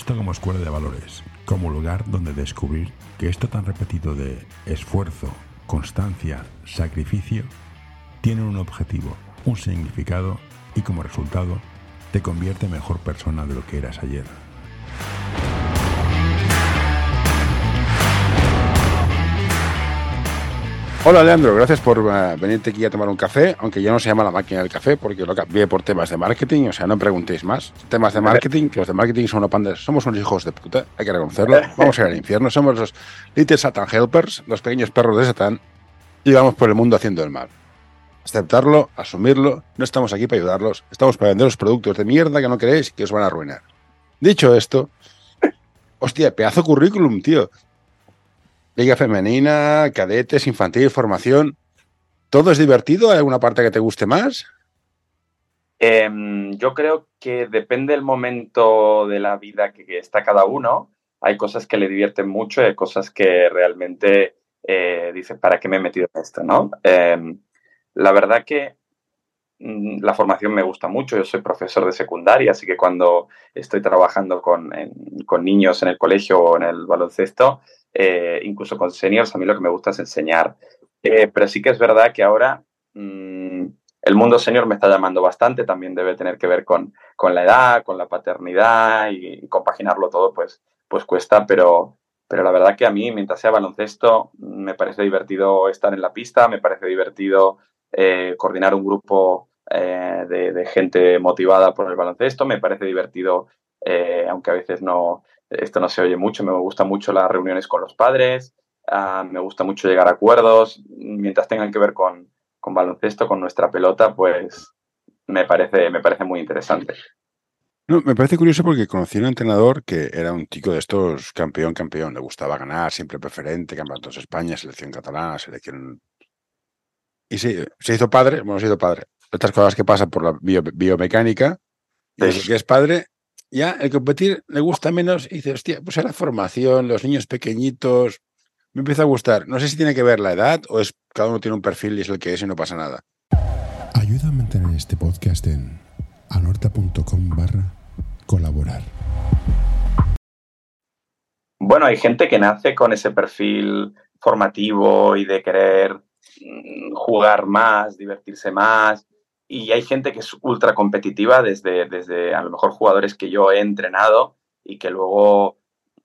baloncesto como escuela de valores, como lugar donde descubrir que esto tan repetido de esfuerzo, constancia, sacrificio, tiene un objetivo, un significado y como resultado te convierte en mejor persona de lo que eras ayer. Hola Leandro, gracias por uh, venirte aquí a tomar un café, aunque ya no se llama la máquina del café porque lo cambié por temas de marketing, o sea, no preguntéis más. Temas de marketing, que los de marketing son unos pandas, somos unos hijos de puta, hay que reconocerlo. Vamos a ir al infierno, somos los Little Satan Helpers, los pequeños perros de Satán, y vamos por el mundo haciendo el mal. Aceptarlo, asumirlo, no estamos aquí para ayudarlos, estamos para vender los productos de mierda que no queréis y que os van a arruinar. Dicho esto, hostia, pedazo currículum, tío. Liga femenina, cadetes, infantil, formación. ¿Todo es divertido? ¿Hay alguna parte que te guste más? Eh, yo creo que depende del momento de la vida que, está cada uno. Hay cosas que le divierten mucho y hay cosas que realmente eh, dice, ¿para qué me he metido en esto? ¿no? Eh, la verdad que mm, la formación me gusta mucho. Yo soy profesor de secundaria, así que cuando estoy trabajando con, con niños en el colegio o en el baloncesto, eh, incluso con seniors, a mí lo que me gusta es enseñar. Eh, pero sí que es verdad que ahora mmm, el mundo senior me está llamando bastante, también debe tener que ver con, con la edad, con la paternidad y, compaginarlo todo, pues, pues cuesta, pero, pero la verdad que a mí, mientras sea baloncesto, me parece divertido estar en la pista, me parece divertido eh, coordinar un grupo de, gente motivada por el baloncesto, me parece divertido, eh, aunque a veces no, esto no se oye mucho, me gusta mucho las reuniones con los padres, uh, me gusta mucho llegar a acuerdos, mientras tengan que ver con, con baloncesto, con nuestra pelota, pues me parece, me parece muy interesante. No, me parece curioso porque conocí a un entrenador que era un chico de estos campeón, campeón, le gustaba ganar, siempre preferente, campeonatos de España, selección catalana, selección... Y se, se hizo padre, bueno, se hizo padre. Estas cosas que pasan por la bio, biomecánica, y desde que es padre, ya el competir le gusta menos y dice, hostia, pues la formación, los niños pequeñitos, me empieza a gustar. No sé si tiene que ver la edad o es cada uno tiene un perfil y es el que es y no pasa nada. Ayuda a mantener este podcast en anorta.com barra colaborar. Bueno, hay gente que nace con ese perfil formativo y de querer mm, jugar más, divertirse más. Y hay gente que es ultra competitiva desde, desde a lo mejor jugadores que yo he entrenado y que luego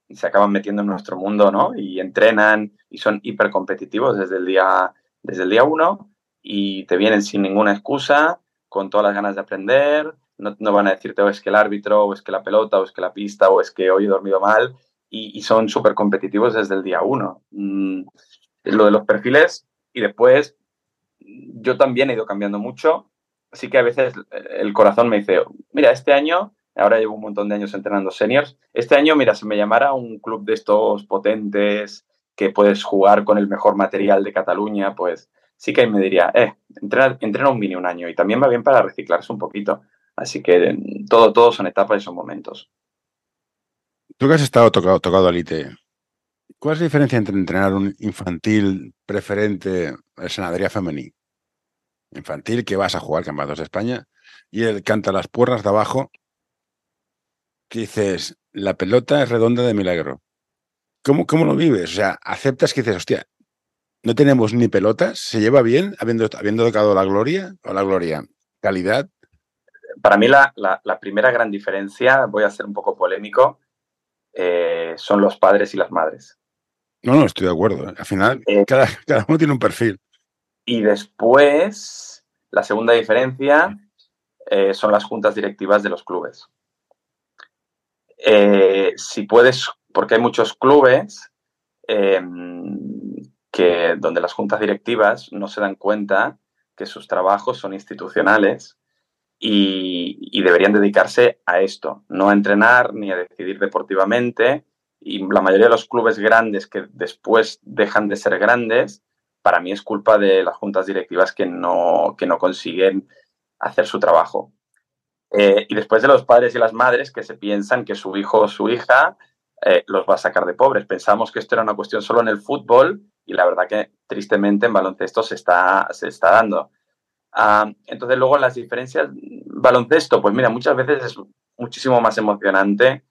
se acaban metiendo en nuestro mundo, ¿no? Y entrenan y son hiper competitivos desde el día, desde el día uno y te vienen sin ninguna excusa, con todas las ganas de aprender, no, no, van a decirte o es que el árbitro, o es que la pelota, o es que la pista, o es que hoy he dormido mal, y, y son súper competitivos desde el día uno. Mm, lo de los perfiles, y después yo también he ido cambiando mucho, así que a veces el corazón me dice, mira, este año, ahora llevo un montón de años entrenando seniors, este año, mira, si me llamara un club de estos potentes, que puedes jugar con el mejor material de Cataluña, pues sí que me diría, eh, entrena, un mini un año, y también va bien para reciclarse un poquito. Así que todo, todo son etapas y son momentos. Tú que has estado tocado, tocado al IT, ¿cuál es la diferencia entre entrenar un infantil preferente en senadería femenil? Infantil que vas a jugar campeonatos de España y el canta las puertas de abajo que dices, la pelota es redonda de milagro. ¿Cómo, ¿Cómo lo vives? O sea, aceptas que dices, hostia, no tenemos ni pelotas, se lleva bien habiendo, habiendo tocado la gloria o la gloria, calidad, para mí la, la, la, primera gran diferencia, voy a ser un poco polémico, eh, son los padres y las madres. No, no, estoy de acuerdo. Al final, eh, cada, cada, uno tiene un perfil. Y después, la segunda diferencia eh, son las juntas directivas de los clubes. Eh, si puedes, porque hay muchos clubes que, donde las juntas directivas no se dan cuenta que sus trabajos son institucionales y, y, deberían dedicarse a esto, no a entrenar ni a decidir deportivamente. Y la mayoría de los clubes grandes que después dejan de ser grandes, para mí es culpa de las juntas directivas que no, que no consiguen hacer su trabajo. Eh, y después de los padres y las madres que se piensan que su hijo o su hija eh, los va a sacar de pobres. Pensamos que esto era una cuestión solo en el fútbol y la verdad que tristemente en baloncesto se está, se está dando. Uh, entonces, luego las diferencias, baloncesto, pues mira, muchas veces es muchísimo más emocionante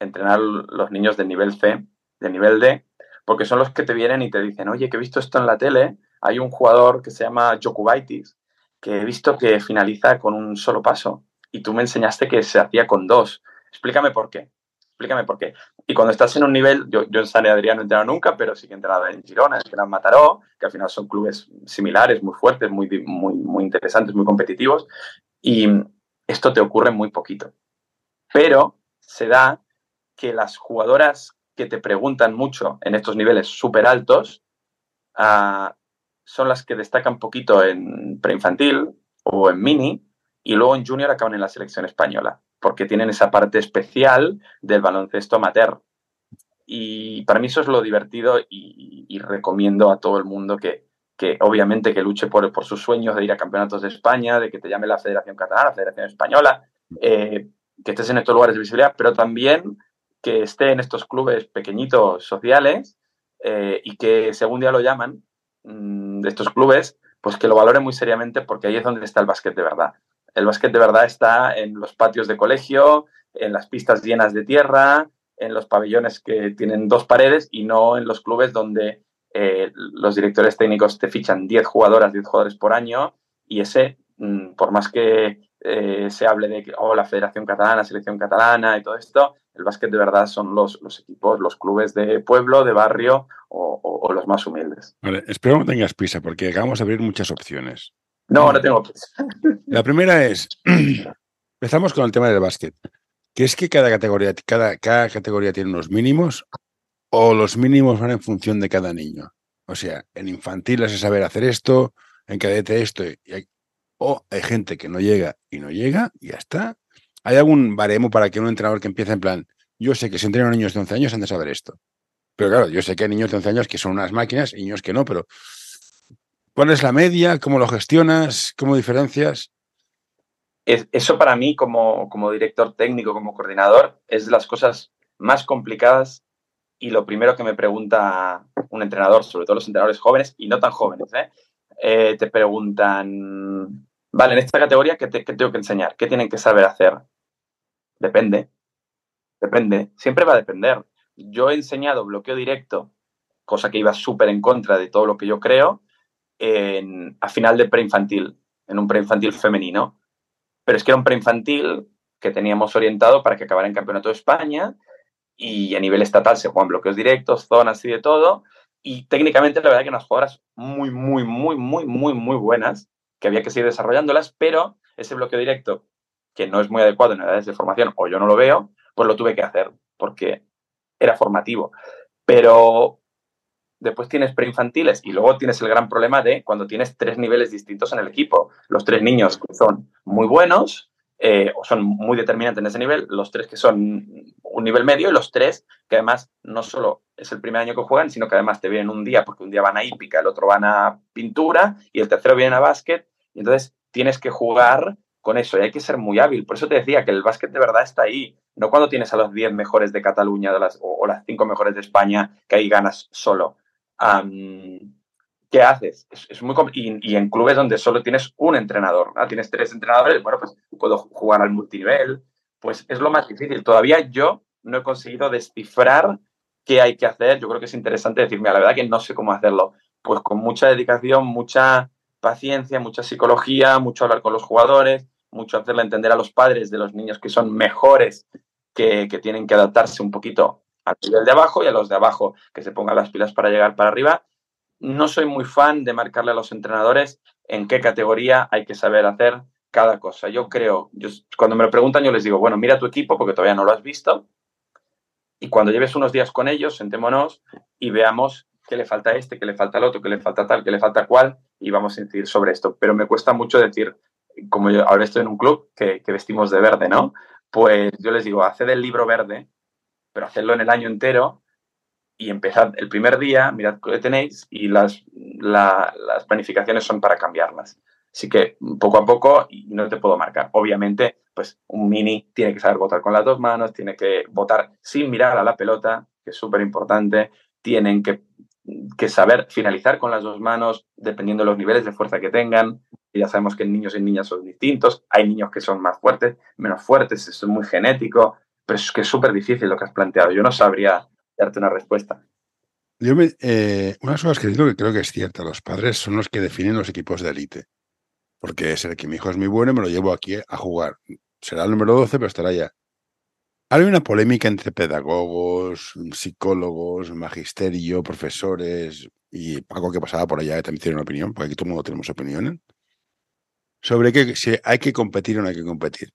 entrenar los niños de nivel C, de nivel D, porque son los que te vienen y te dicen, oye, que he visto esto en la tele, hay un jugador que se llama Jokubaitis, que he visto que finaliza con un solo paso y tú me enseñaste que se hacía con dos. Explícame por qué. Explícame por qué. Y cuando estás en un nivel, yo, en San Adrián no he entrenado nunca, pero sí que he entrenado en Girona, en Gran Mataró, que al final son clubes similares, muy fuertes, muy, muy, muy interesantes, muy competitivos. Y esto te ocurre muy poquito. Pero se da que las jugadoras que te preguntan mucho en estos niveles súper altos uh, son las que destacan poquito en preinfantil o en mini y luego en junior acaban en la selección española, porque tienen esa parte especial del baloncesto amateur. Y para mí eso es lo divertido y, recomiendo a todo el mundo que, que obviamente que luche por, por, sus sueños de ir a campeonatos de España, de que te llame la Federación Catalana, la Federación Española, eh, que estés en estos lugares de visibilidad, pero también que esté en estos clubes pequeñitos sociales eh, y que si algún día lo llaman, Mm, de estos clubes, pues que lo valoren muy seriamente porque ahí es donde está el básquet de verdad. El básquet de verdad está en los patios de colegio, en las pistas llenas de tierra, en los pabellones que tienen dos paredes y no en los clubes donde eh, los directores técnicos te fichan 10 jugadoras, 10 jugadores por año y ese, mm, por más que eh, se hable de que, oh, la Federación Catalana, Selección Catalana y todo esto, el básquet de verdad son los, los equipos, los clubes de pueblo, de barrio o, los más humildes. Vale, espero no tengas prisa porque acabamos de abrir muchas opciones. No, no tengo prisa. La primera es, empezamos con el tema del básquet, que es que cada categoría, cada, cada categoría tiene unos mínimos o los mínimos van en función de cada niño. O sea, en infantil es saber hacer esto, en cadete esto, y o hay gente que no llega y no llega y ya está. ¿Hay algún baremo para que un entrenador que empiece en plan, yo sé que si entrenan niños de 11 años han de saber esto? Pero claro, yo sé que hay niños de 11 años que son unas máquinas y niños que no, pero ¿cuál es la media? ¿Cómo lo gestionas? ¿Cómo diferencias? Eso para mí, como, como director técnico, como coordinador, es de las cosas más complicadas y lo primero que me pregunta un entrenador, sobre todo los entrenadores jóvenes y no tan jóvenes, ¿eh? Eh, te preguntan, vale, en esta categoría, ¿qué, tengo que enseñar? ¿Qué tienen que saber hacer? Depende, depende, siempre va a depender. Yo he enseñado bloqueo directo, cosa que iba súper en contra de todo lo que yo creo, en, a final de preinfantil, en un preinfantil femenino. Pero es que era un preinfantil que teníamos orientado para que acabara en Campeonato de España y a nivel estatal se juegan bloqueos directos, zonas y de todo. Y técnicamente, la verdad que unas jugadoras muy, muy, muy, muy, muy, muy buenas, que había que seguir desarrollándolas, pero ese bloqueo directo, que no es muy adecuado en edades de formación, o yo no lo veo, pues lo tuve que hacer, porque era formativo. Pero después tienes preinfantiles y luego tienes el gran problema de cuando tienes tres niveles distintos en el equipo. Los tres niños que son muy buenos, eh, son muy determinantes en ese nivel, los tres que son un nivel medio y los tres que además no solo es el primer año que juegan, sino que además te vienen un día, porque un día van a hípica, el otro van a pintura y el tercero viene a básquet, y entonces tienes que jugar con eso y hay que ser muy hábil. Por eso te decía que el básquet de verdad está ahí, no cuando tienes a los 10 mejores de Cataluña o, las 5 mejores de España, que ahí ganas solo. ¿Qué haces? Es, muy y, y, en clubes donde solo tienes un entrenador, tienes tres entrenadores, bueno, pues puedo jugar al multinivel, pues es lo más difícil. Todavía yo no he conseguido descifrar qué hay que hacer. Yo creo que es interesante decirme, la verdad que no sé cómo hacerlo. Pues con mucha dedicación, mucha paciencia, mucha psicología, mucho hablar con los jugadores, mucho hacerle entender a los padres de los niños que son mejores, que, que tienen que adaptarse un poquito al nivel de abajo y a los de abajo que se pongan las pilas para llegar para arriba no soy muy fan de marcarle a los entrenadores en qué categoría hay que saber hacer cada cosa. Yo creo, cuando me lo preguntan, yo les digo, bueno, mira tu equipo porque todavía no lo has visto. Y cuando lleves unos días con ellos, sentémonos y veamos qué le falta este, qué le falta al otro, qué le falta tal, qué le falta cual, y vamos a incidir sobre esto. Pero me cuesta mucho decir, como yo ahora estoy en un club que, que vestimos de verde, ¿no? Pues yo les digo, haced el libro verde, pero hacedlo en el año entero y empezad el primer día, mirad qué tenéis y las, las planificaciones son para cambiarlas. Así que poco a poco no te puedo marcar. Obviamente, pues un mini tiene que saber votar con las dos manos, tiene que votar sin mirar a la pelota, que es súper importante, tienen que, que, saber finalizar con las dos manos dependiendo de los niveles de fuerza que tengan. Y ya sabemos que niños y niñas son distintos, hay niños que son más fuertes, menos fuertes, eso es muy genético. pero es que es súper difícil lo que has planteado. Yo no sabría darte una respuesta. Yo me, eh, cosas que digo que creo que es cierta, los padres son los que definen los equipos de élite. Porque es el que mi hijo es muy bueno y me lo llevo aquí a jugar. Será el número 12, pero estará ya. Hay una polémica entre pedagogos, psicólogos, magisterio, profesores y Paco que pasaba por allá que también tiene una opinión, porque aquí todo el mundo tenemos opiniones, sobre que si hay que competir o no hay que competir.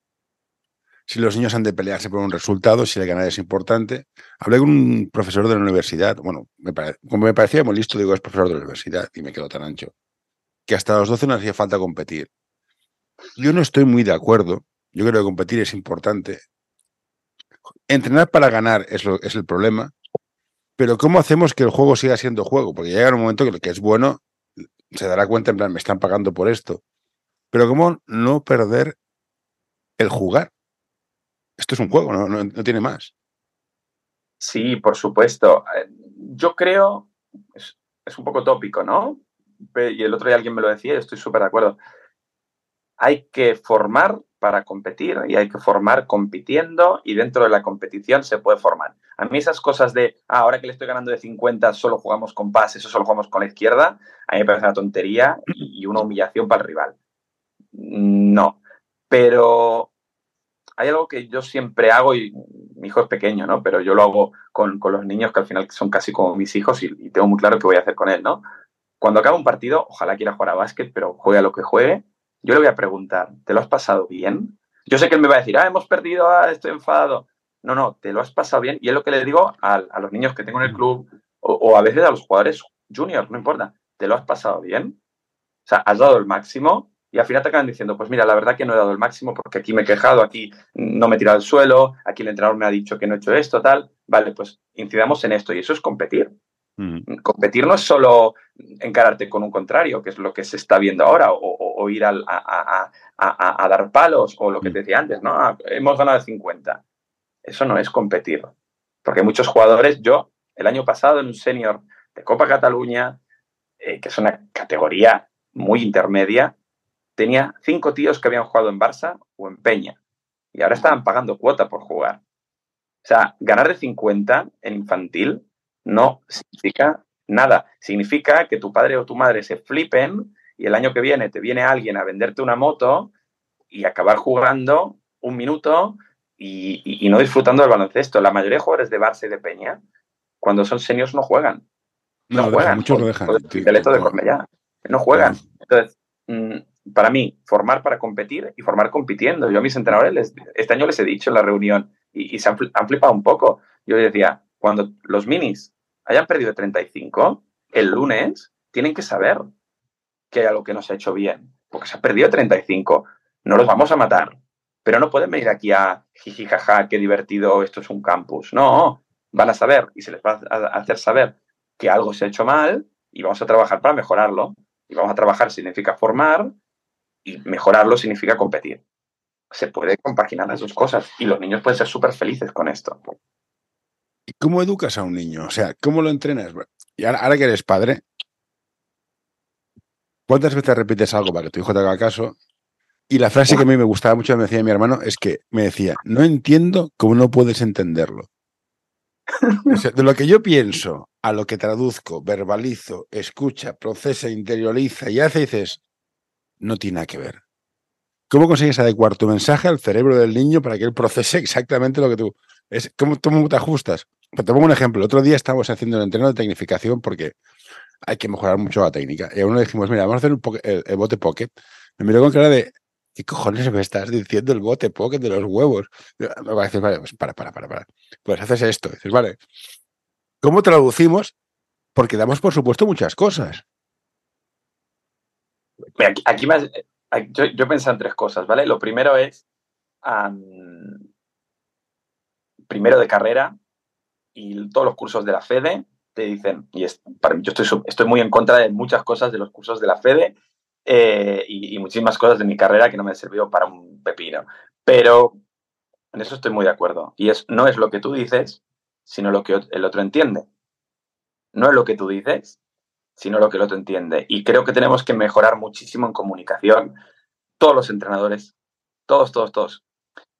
Si los niños han de pelearse por un resultado, si el ganar es importante. Hablé con un profesor de la universidad, bueno, como me parecía muy listo, digo, es profesor de la universidad y me quedo tan ancho, que hasta los 12 no hacía falta competir. Yo no estoy muy de acuerdo, yo creo que competir es importante, entrenar para ganar es, lo, es el problema, pero ¿cómo hacemos que el juego siga siendo juego? Porque llega un momento que lo que es bueno se dará cuenta, en plan, me están pagando por esto. Pero ¿cómo no perder el jugar? Esto es un juego, no, no, tiene más. Sí, por supuesto. Eh, yo creo, es, un poco tópico, ¿no? Y el otro día alguien me lo decía estoy súper de acuerdo. Hay que formar para competir y hay que formar compitiendo y dentro de la competición se puede formar. A mí esas cosas de, ah, ahora que le estoy ganando de 50 solo jugamos con pases o solo jugamos con la izquierda, a mí me parece una tontería y una humillación para el rival. No, pero hay algo que yo siempre hago y mi hijo es pequeño, ¿no? Pero yo lo hago con, los niños que al final son casi como mis hijos y, y tengo muy claro qué voy a hacer con él, ¿no? Cuando acaba un partido, ojalá quiera jugar a básquet, pero juegue a lo que juegue, yo le voy a preguntar, ¿te lo has pasado bien? Yo sé que él me va a decir, ah, hemos perdido, ah, estoy enfadado. No, no, te lo has pasado bien. Y es lo que le digo a, los niños que tengo en el club o, a veces a los jugadores juniors, no importa, ¿te lo has pasado bien? O sea, has dado el máximo y al final te acaban diciendo, pues mira, la verdad que no he dado el máximo porque aquí me he quejado, aquí no me he tirado al suelo, aquí el entrenador me ha dicho que no he hecho esto, tal. Vale, pues incidamos en esto y eso es competir. Mm. Competir no es solo encararte con un contrario, que es lo que se está viendo ahora, o, ir a, dar palos, o lo que te decía antes, ¿no? Ah, hemos ganado 50. Eso no es competir. Porque muchos jugadores, yo el año pasado en un senior de Copa Cataluña, eh, que es una categoría muy intermedia, tenía cinco tíos que habían jugado en Barça o en Peña. Y ahora estaban pagando cuota por jugar. O sea, ganar de 50 en infantil no significa nada. Significa que tu padre o tu madre se flipen y el año que viene te viene alguien a venderte una moto y acabar jugando un minuto y, no disfrutando del baloncesto. La mayoría de jugadores de Barça y de Peña, cuando son seniors, no juegan. No, juegan. Muchos lo dejan. de No juegan. Entonces, mm, para mí, formar para competir y formar compitiendo. Yo a mis entrenadores este año les he dicho en la reunión y, se han, han, flipado un poco. Yo les decía, cuando los minis hayan perdido 35, el lunes tienen que saber que hay algo que no se ha hecho bien, porque se ha perdido 35. No los vamos a matar, pero no pueden venir aquí a jiji jaja, qué divertido, esto es un campus. No, van a saber y se les va a hacer saber que algo se ha hecho mal y vamos a trabajar para mejorarlo. Y vamos a trabajar significa formar y mejorarlo significa competir. Se puede compaginar las dos cosas y los niños pueden ser súper felices con esto. ¿Y cómo educas a un niño? O sea, ¿cómo lo entrenas? Y ahora, que eres padre, ¿cuántas veces repites algo para que tu hijo te haga caso? Y la frase que a mí me gustaba mucho, me decía mi hermano, es que me decía, no entiendo cómo no puedes entenderlo. de lo que yo pienso a lo que traduzco, verbalizo, escucha, procesa, interioriza y hace, dices, no tiene nada que ver. ¿Cómo consigues adecuar tu mensaje al cerebro del niño para que él procese exactamente lo que tú... Es, ¿cómo, te ajustas? Te pongo un ejemplo. El otro día estábamos haciendo el entreno de tecnificación porque hay que mejorar mucho la técnica. Y a uno le dijimos, mira, vamos a hacer el, bote pocket. Me miró con cara de, ¿qué cojones me estás diciendo el bote pocket de los huevos? Me va a decir, vale, pues para, para, para, para. Pues haces esto. dices, vale. ¿Cómo traducimos? Porque damos por supuesto muchas cosas. Aquí, más, yo, yo pensé en tres cosas, ¿vale? Lo primero es, primero de carrera y todos los cursos de la FEDE te dicen, y es, para mí, yo estoy, estoy muy en contra de muchas cosas de los cursos de la FEDE eh, y, muchísimas cosas de mi carrera que no me han servido para un pepino. Pero en eso estoy muy de acuerdo. Y es, no es lo que tú dices, sino lo que el otro entiende. No es lo que tú dices, sino lo que el otro entiende. Y creo que tenemos que mejorar muchísimo en comunicación. Todos los entrenadores, todos, todos, todos.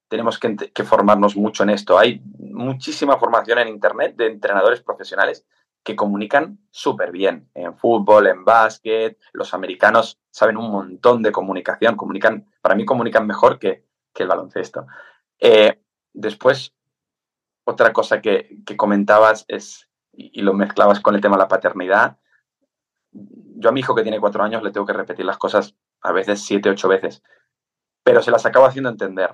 tenemos que, que, formarnos mucho en esto. Hay muchísima formación en Internet de entrenadores profesionales que comunican súper bien en fútbol, en básquet. Los americanos saben un montón de comunicación, comunican, para mí comunican mejor que, que el baloncesto. Eh, después, otra cosa que, que comentabas es, y, y, lo mezclabas con el tema de la paternidad, yo a mi hijo que tiene cuatro años le tengo que repetir las cosas a veces siete, ocho veces, pero se las acabo haciendo entender.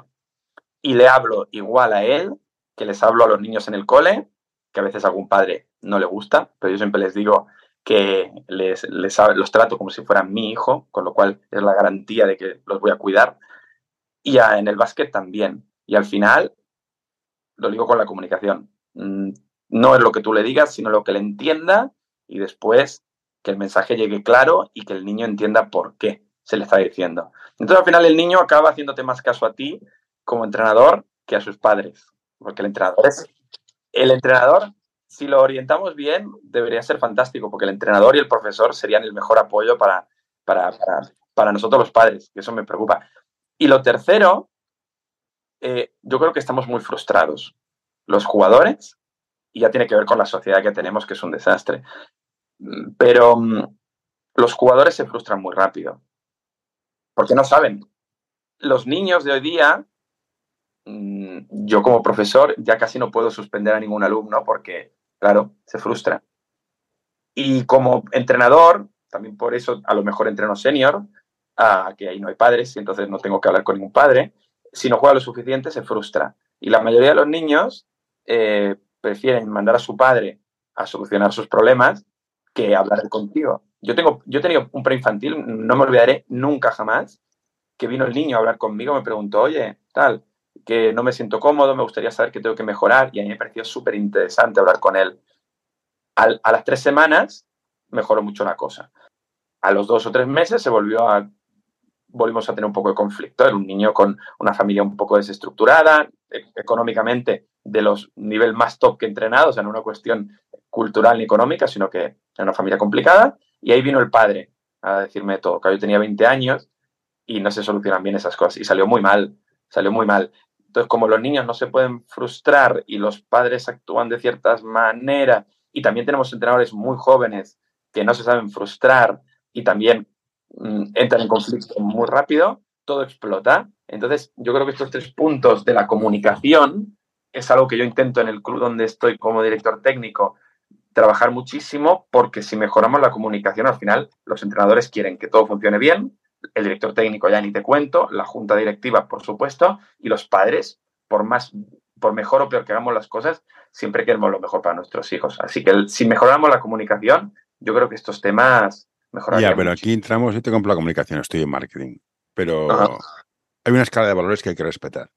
Y le hablo igual a él que les hablo a los niños en el cole, que a veces a algún padre no le gusta, pero yo siempre les digo que les, les los trato como si fueran mi hijo, con lo cual es la garantía de que los voy a cuidar. Y a, en el básquet también. Y al final, lo digo con la comunicación. Mm, no es lo que tú le digas, sino lo que le entienda y después que el mensaje llegue claro y que el niño entienda por qué se le está diciendo. Entonces al final el niño acaba haciéndote más caso a ti como entrenador que a sus padres, porque el entrenador es el entrenador si lo orientamos bien debería ser fantástico, porque el entrenador y el profesor serían el mejor apoyo para, para, para, nosotros los padres, que eso me preocupa. Y lo tercero, eh, yo creo que estamos muy frustrados. Los jugadores, y ya tiene que ver con la sociedad que tenemos, que es un desastre. Pero um, los jugadores se frustran muy rápido, porque no saben. Los niños de hoy día, um, yo como profesor ya casi no puedo suspender a ningún alumno porque, claro, se frustra. Y como entrenador, también por eso a lo mejor entreno senior, uh, que ahí no hay padres y entonces no tengo que hablar con ningún padre, si no juega lo suficiente se frustra. Y la mayoría de los niños eh, prefieren mandar a su padre a solucionar sus problemas que hablar contigo. Yo, tengo, yo he tenido un preinfantil, no me olvidaré nunca jamás, que vino el niño a hablar conmigo, me preguntó, oye, tal, que no me siento cómodo, me gustaría saber qué tengo que mejorar, y a mí me pareció súper interesante hablar con él. Al, a las tres semanas mejoró mucho la cosa. A los dos o tres meses se volvió a volvimos a tener un poco de conflicto. Era un niño con una familia un poco desestructurada, e, económicamente de los nivel más top que entrenados, o sea, no una cuestión cultural ni económica, sino que era una familia complicada. Y ahí vino el padre a decirme todo, que yo tenía 20 años y no se solucionan bien esas cosas. Y salió muy mal, salió muy mal. Entonces, como los niños no se pueden frustrar y los padres actúan de ciertas maneras, y también tenemos entrenadores muy jóvenes que no se saben frustrar y también mmm, entran en conflicto muy rápido, todo explota. Entonces, yo creo que estos tres puntos de la comunicación es algo que yo intento en el club donde estoy como director técnico trabajar muchísimo porque si mejoramos la comunicación al final los entrenadores quieren que todo funcione bien, el director técnico ya ni te cuento, la junta directiva por supuesto y los padres por más por mejor o peor que hagamos las cosas, siempre queremos lo mejor para nuestros hijos. Así que el, si mejoramos la comunicación, yo creo que estos temas mejorarían. Ya, pero mucho. aquí entramos, yo te compro la comunicación, estoy en marketing, pero Ajá. hay una escala de valores que hay que respetar.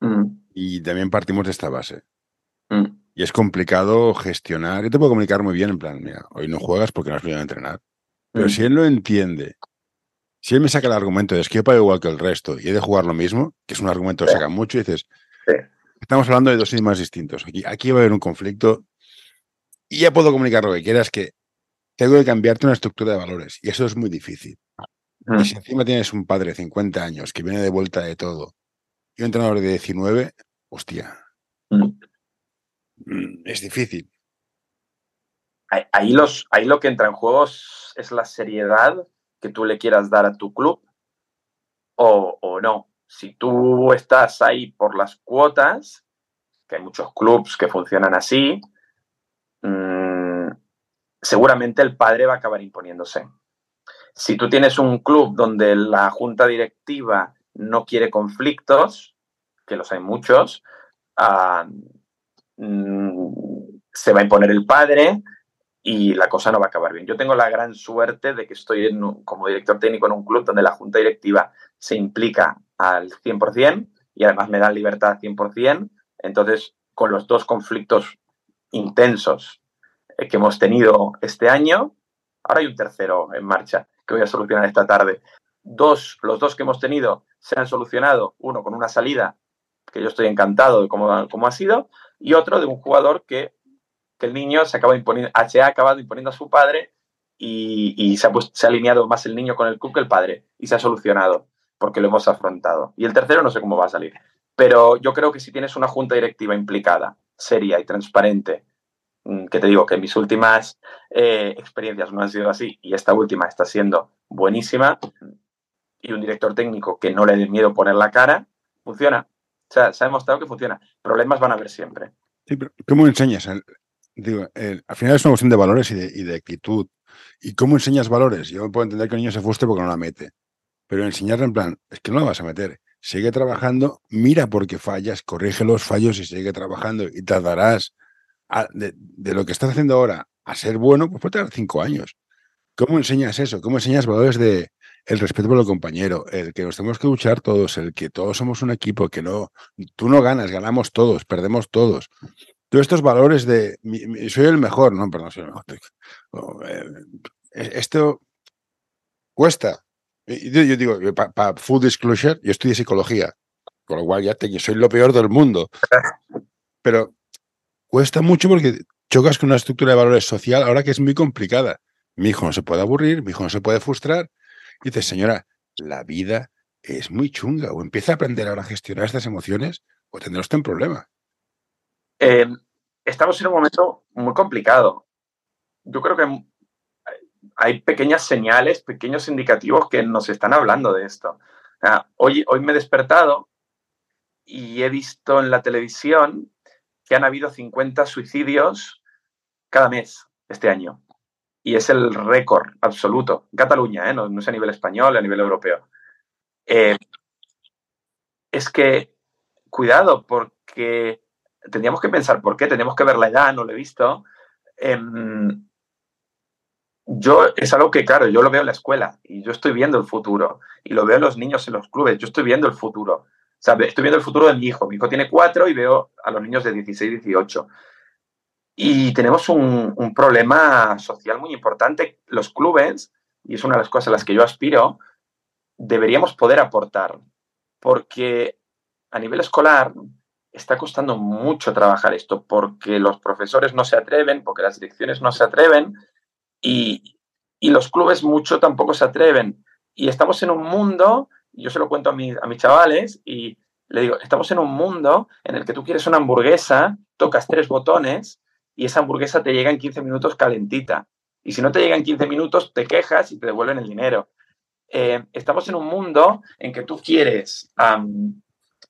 Mm. Y también partimos de esta base. Y es complicado gestionar. Yo te puedo comunicar muy bien, en plan, mira, hoy no juegas porque no has venido a entrenar. Pero mm. si él lo entiende, si él me saca el argumento de es que yo pago igual que el resto y he de jugar lo mismo, que es un argumento que saca mucho, y dices, estamos hablando de dos idiomas distintos. Aquí, aquí va a haber un conflicto y ya puedo comunicar lo que quieras, que tengo que cambiarte una estructura de valores. Y eso es muy difícil. Mm. Y si encima tienes un padre de 50 años que viene de vuelta de todo y un entrenador de 19, hostia. Mm. Es difícil. Ahí, los, ahí lo que entra en juego es la seriedad que tú le quieras dar a tu club o, o no. Si tú estás ahí por las cuotas, que hay muchos clubs que funcionan así, mmm, seguramente el padre va a acabar imponiéndose. Si tú tienes un club donde la junta directiva no quiere conflictos, que los hay muchos, uh, se va a imponer el padre y la cosa no va a acabar bien. Yo tengo la gran suerte de que estoy en, como director técnico en un club donde la junta directiva se implica al 100% y además me dan libertad al 100%. Entonces, con los dos conflictos intensos eh, que hemos tenido este año, ahora hay un tercero en marcha que voy a solucionar esta tarde. Dos, los dos que hemos tenido se han solucionado, uno con una salida que yo estoy encantado de cómo, cómo ha sido, y otro de un jugador que, que el niño se, acaba imponiendo, se ha acabado imponiendo a su padre y, y se, ha se, ha alineado más el niño con el club que el padre y se ha solucionado porque lo hemos afrontado. Y el tercero no sé cómo va a salir. Pero yo creo que si tienes una junta directiva implicada, seria y transparente, mm, que te digo que mis últimas eh, experiencias no han sido así y esta última está siendo buenísima, y un director técnico que no le dé miedo poner la cara, funciona. Sea, se ha demostrado que funciona. Problemas van a haber siempre. Sí, pero ¿cómo enseñas? Digo, al final es una cuestión de valores y de, y de, actitud. ¿Y cómo enseñas valores? Yo puedo entender que el niño se frustre porque no la mete. Pero enseñarle en plan, es que no la vas a meter. Sigue trabajando, mira por qué fallas, corrige los fallos y sigue trabajando. Y tardarás de, de, lo que estás haciendo ahora a ser bueno, pues puede tardar cinco años. ¿Cómo enseñas eso? ¿Cómo enseñas valores de el respeto por el compañero, el que nos tenemos que luchar todos, el que todos somos un equipo, que no, tú no ganas, ganamos todos, perdemos todos. Todos estos valores de soy el mejor, no, perdón, soy el mejor. Eh, esto cuesta. Yo, yo digo, para full disclosure, yo estudié psicología, con lo cual ya te, soy lo peor del mundo. Pero cuesta mucho porque chocas con una estructura de valores social ahora que es muy complicada. Mi hijo no se puede aburrir, mi hijo no se puede frustrar. Y señora, la vida es muy chunga. O empieza a aprender ahora a gestionar estas emociones o tendrá usted un problema. Eh, estamos en un momento muy complicado. Yo creo que hay pequeñas señales, pequeños indicativos que nos están hablando de esto. hoy, hoy me he despertado y he visto en la televisión que han habido 50 suicidios cada mes este año y es el récord absoluto. Cataluña, ¿eh? no, es a nivel español, a nivel europeo. Eh, es que, cuidado, porque tendríamos que pensar por qué, tenemos que ver la edad, no lo he visto. Em, yo es algo que, claro, yo lo veo en la escuela y yo estoy viendo el futuro y lo veo en los niños en los clubes, yo estoy viendo el futuro. O estoy viendo el futuro de mi hijo. Mi hijo tiene cuatro y veo a los niños de 16, 18. Y tenemos un, problema social muy importante. Los clubes, y es una de las cosas a las que yo aspiro, deberíamos poder aportar, porque a nivel escolar está costando mucho trabajar esto, porque los profesores no se atreven, porque las direcciones no se atreven y, y los clubes mucho tampoco se atreven. Y estamos en un mundo, yo se lo cuento a, a mis chavales, y le digo, estamos en un mundo en el que tú quieres una hamburguesa, tocas tres botones y esa hamburguesa te llega en 15 minutos calentita. Y si no te llega en 15 minutos, te quejas y te devuelven el dinero. Eh, estamos en un mundo en que tú quieres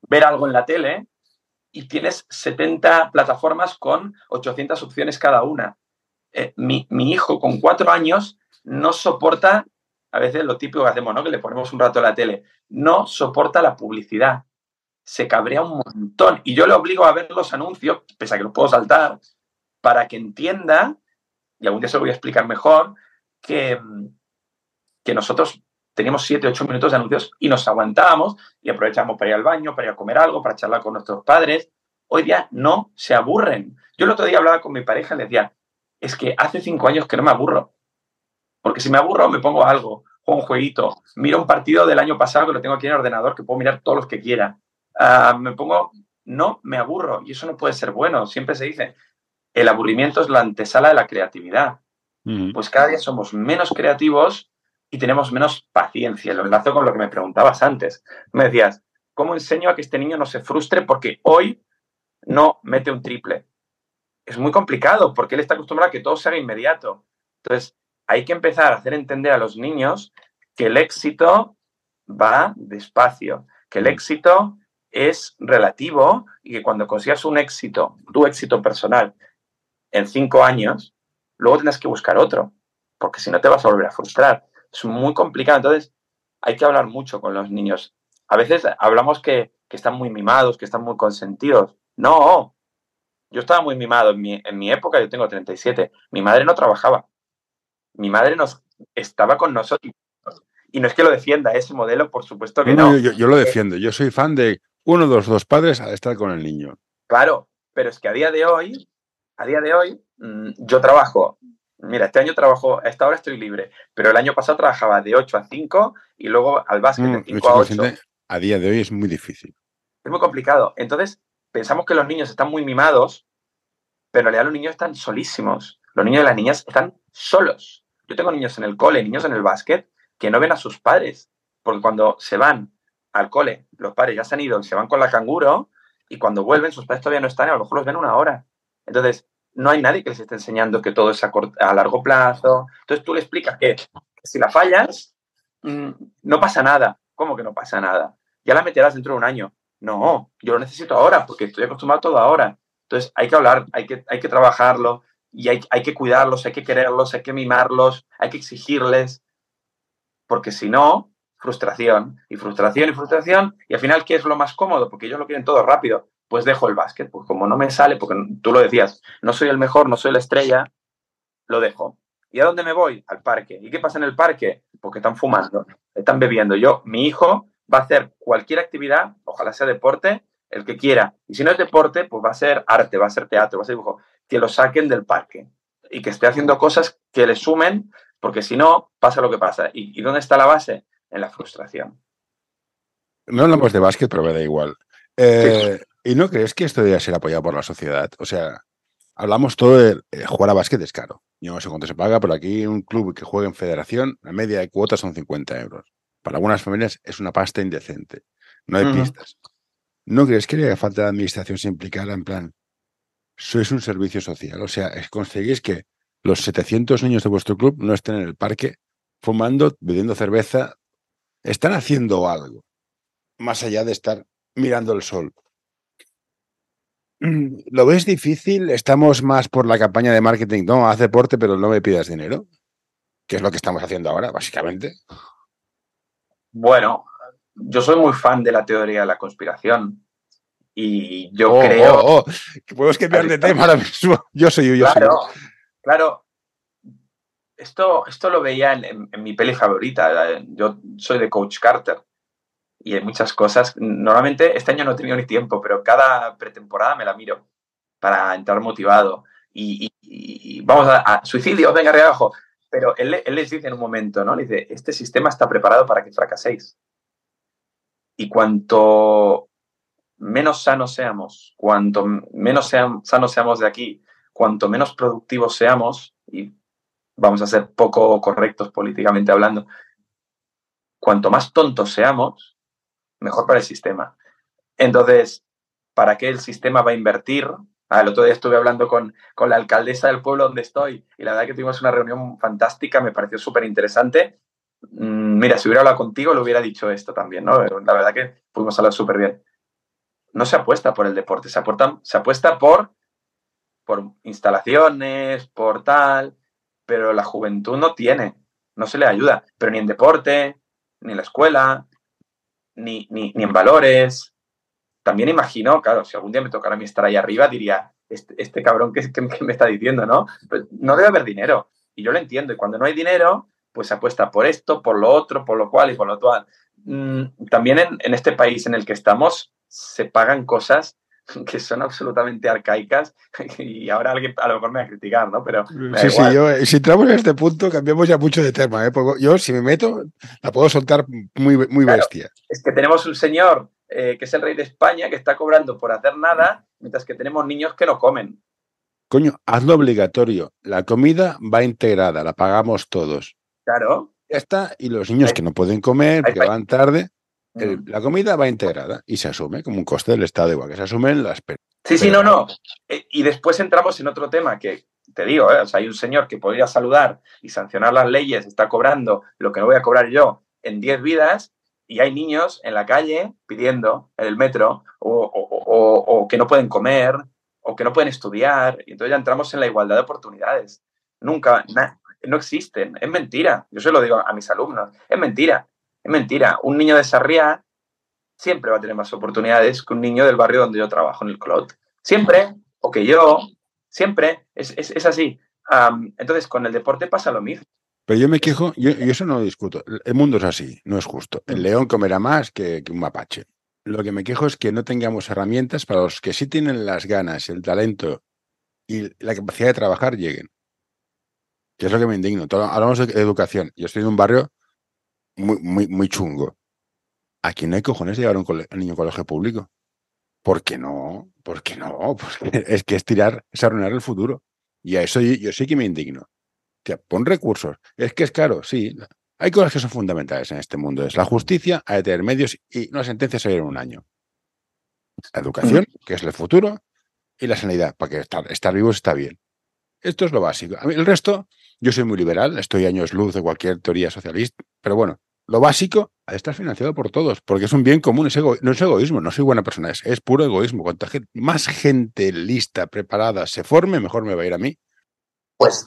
ver algo en la tele y tienes 70 plataformas con 800 opciones cada una. Eh, mi, hijo con cuatro años no soporta, a veces lo típico que hacemos, ¿no? Que le ponemos un rato a la tele, no soporta la publicidad. Se cabrea un montón. Y yo le obligo a ver los anuncios, pese a que los puedo saltar, para que entienda, y algún día se lo voy a explicar mejor, que, que nosotros teníamos 7, 8 minutos de anuncios y nos aguantábamos y aprovechamos para ir al baño, para ir a comer algo, para charlar con nuestros padres. Hoy día no se aburren. Yo el otro día hablaba con mi pareja y le decía, es que hace 5 años que no me aburro. Porque si me aburro me pongo algo, juego un jueguito, miro un partido del año pasado que lo tengo aquí en el ordenador, que puedo mirar todos los que quiera. Ah, me pongo, no, me aburro y eso no puede ser bueno. Siempre se dice, el aburrimiento es la antesala de la creatividad. Pues cada día somos menos creativos y tenemos menos paciencia. Lo enlazo con lo que me preguntabas antes. Me decías, ¿cómo enseño a que este niño no se frustre porque hoy no mete un triple? Es muy complicado porque él está acostumbrado a que todo se haga inmediato. Entonces, hay que empezar a hacer entender a los niños que el éxito va despacio, que el éxito es relativo y que cuando consigas un éxito, tu éxito personal, en cinco años, luego tendrás que buscar otro, porque si no te vas a volver a frustrar. Es muy complicado. Entonces, hay que hablar mucho con los niños. A veces hablamos que, están muy mimados, que están muy consentidos. No, yo estaba muy mimado. En mi, en mi época, yo tengo 37, mi madre no trabajaba. Mi madre nos, estaba con nosotros. Y no es que lo defienda ese modelo, por supuesto que no. yo, yo, lo defiendo. Yo soy fan de uno de los dos padres al estar con el niño. Claro, pero es que a día de hoy a día de hoy, mm, yo trabajo, mira, este año trabajo, a esta hora estoy libre, pero el año pasado trabajaba de 8 a 5 y luego al básquet de 5 mm, a 8. A día de hoy es muy difícil. Es muy complicado. Entonces, pensamos que los niños están muy mimados, pero en realidad los niños están solísimos. Los niños y las niñas están solos. Yo tengo niños en el cole, niños en el básquet, que no ven a sus padres, porque cuando se van al cole, los padres ya se han ido, se van con la canguro y cuando vuelven sus padres todavía no están y a lo mejor los ven una hora. Entonces, no hay nadie que les esté enseñando que todo es a, a largo plazo. Entonces tú le explicas que, si la fallas, mm, no pasa nada. ¿Cómo que no pasa nada? Ya la meterás dentro de un año. No, yo lo necesito ahora porque estoy acostumbrado a todo ahora. Entonces hay que hablar, hay que, hay que trabajarlo y hay, hay que cuidarlos, hay que quererlos, hay que mimarlos, hay que exigirles, porque si no, frustración y frustración y frustración y al final, ¿qué es lo más cómodo? Porque ellos lo quieren todo rápido pues dejo el básquet. Pues como no me sale, porque tú lo decías, no soy el mejor, no soy la estrella, lo dejo. ¿Y a dónde me voy? Al parque. ¿Y qué pasa en el parque? Porque están fumando, están bebiendo. Yo, mi hijo va a hacer cualquier actividad, ojalá sea deporte, el que quiera. Y si no es deporte, pues va a ser arte, va a ser teatro, va a ser dibujo. Que lo saquen del parque y que esté haciendo cosas que le sumen, porque si no, pasa lo que pasa. ¿Y, dónde está la base? En la frustración. No hablamos de básquet, pero me da igual. Eh, ¿Y no crees que esto debería ser apoyado por la sociedad? O sea, hablamos todo de eh, jugar a básquet es caro. Yo no sé cuánto se paga, pero aquí un club que juega en federación, la media de cuotas son 50 euros. Para algunas familias es una pasta indecente. No hay pistas. ¿No crees que haría falta de administración se implicara en plan, sois un servicio social? O sea, conseguís que los 700 niños de vuestro club no estén en el parque fumando, bebiendo cerveza. Están haciendo algo, más allá de estar mirando el sol. ¿Lo ves difícil? Estamos más por la campaña de marketing. No, haz deporte, pero no me pidas dinero. Que es lo que estamos haciendo ahora, básicamente. Bueno, yo soy muy fan de la teoría de la conspiración. Y yo oh, creo. Oh, oh. Podemos cambiar de tema ahora mismo. Yo soy yo. Claro, claro. Esto, esto lo veía en mi peli favorita. Yo soy de Coach Carter y hay muchas cosas. Normalmente este año no he tenido ni tiempo, pero cada pretemporada me la miro para entrar motivado. Y, vamos a, suicidio, venga arriba abajo. Pero él, les dice en un momento, ¿no? dice, este sistema está preparado para que fracaséis. Y cuanto menos sanos seamos, cuanto menos sanos seamos de aquí, cuanto menos productivos seamos, y vamos a ser poco correctos políticamente hablando, cuanto más tontos seamos, mejor para el sistema. Entonces, ¿para qué el sistema va a invertir? Ah, el otro día estuve hablando con, con la alcaldesa del pueblo donde estoy y la verdad que tuvimos una reunión fantástica, me pareció súper interesante. Mm, mira, si hubiera hablado contigo, le hubiera dicho esto también, ¿no? La verdad que pudimos hablar súper bien. No se apuesta por el deporte, se, aporta, se apuesta por, por instalaciones, por tal, pero la juventud no tiene, no se le ayuda, pero ni en deporte, ni en la escuela, ni, ni, en valores. También imagino, claro, si algún día me tocara a mí estar ahí arriba, diría, este, este cabrón que, me está diciendo, ¿no? Pues no debe haber dinero. Y yo lo entiendo. Y cuando no hay dinero, pues se apuesta por esto, por lo otro, por lo cual y por lo cual. Mm, también en, en, este país en el que estamos se pagan cosas que son absolutamente arcaicas y ahora alguien a lo mejor me va a criticar, ¿no? Pero sí, sí, yo, si entramos en este punto cambiamos ya mucho de tema, ¿eh? yo si me meto la puedo soltar muy, muy bestia. Es que tenemos un señor eh, que es el rey de España que está cobrando por hacer nada, mientras que tenemos niños que no comen. Coño, hazlo obligatorio. La comida va integrada, la pagamos todos. Claro. Ya está, y los niños que no pueden comer, que van tarde, la comida va integrada y se asume como un coste del Estado, igual que se asumen las Sí, sí, no, no. Eh, y después entramos en otro tema que te digo, ¿eh? hay un señor que podría saludar y sancionar las leyes, está cobrando lo que no voy a cobrar yo en 10 vidas, y hay niños en la calle pidiendo en el metro o, que no pueden comer o que no pueden estudiar. Y entonces ya entramos en la igualdad de oportunidades. Nunca, no existen. Es mentira. Yo se lo digo a mis alumnos. Es mentira. Es mentira. Un niño de Sarriá siempre va a tener más oportunidades que un niño del barrio donde yo trabajo, en el Clot. Siempre, o que yo, siempre, es, así. entonces, con el deporte pasa lo mismo. Pero yo me quejo, yo, eso no lo discuto. El mundo es así, no es justo. El león comerá más que, un mapache. Lo que me quejo es que no tengamos herramientas para los que sí tienen las ganas, el talento y la capacidad de trabajar lleguen. Que es lo que me indigno. hablamos de educación. Yo estoy en un barrio muy, muy, muy chungo. Aquí no hay cojones de llevar un, niño a colegio público. ¿Por qué no? ¿Por qué no? Porque es que es tirar, es arruinar el futuro. Y a eso yo, sí que me indigno. pon recursos. Es que es caro, sí. Hay cosas que son fundamentales en este mundo. Es la justicia, hay que tener medios y una sentencia se en un año. La educación, que es el futuro, y la sanidad, para que estar, estar vivos está bien. Esto es lo básico. A mí, el resto, yo soy muy liberal, estoy años luz de cualquier teoría socialista, pero bueno, lo básico estar financiado por todos, porque es un bien común, es no es egoísmo, no soy buena persona, es, puro egoísmo. Cuanta más gente lista, preparada se forme, mejor me va a ir a mí. Pues,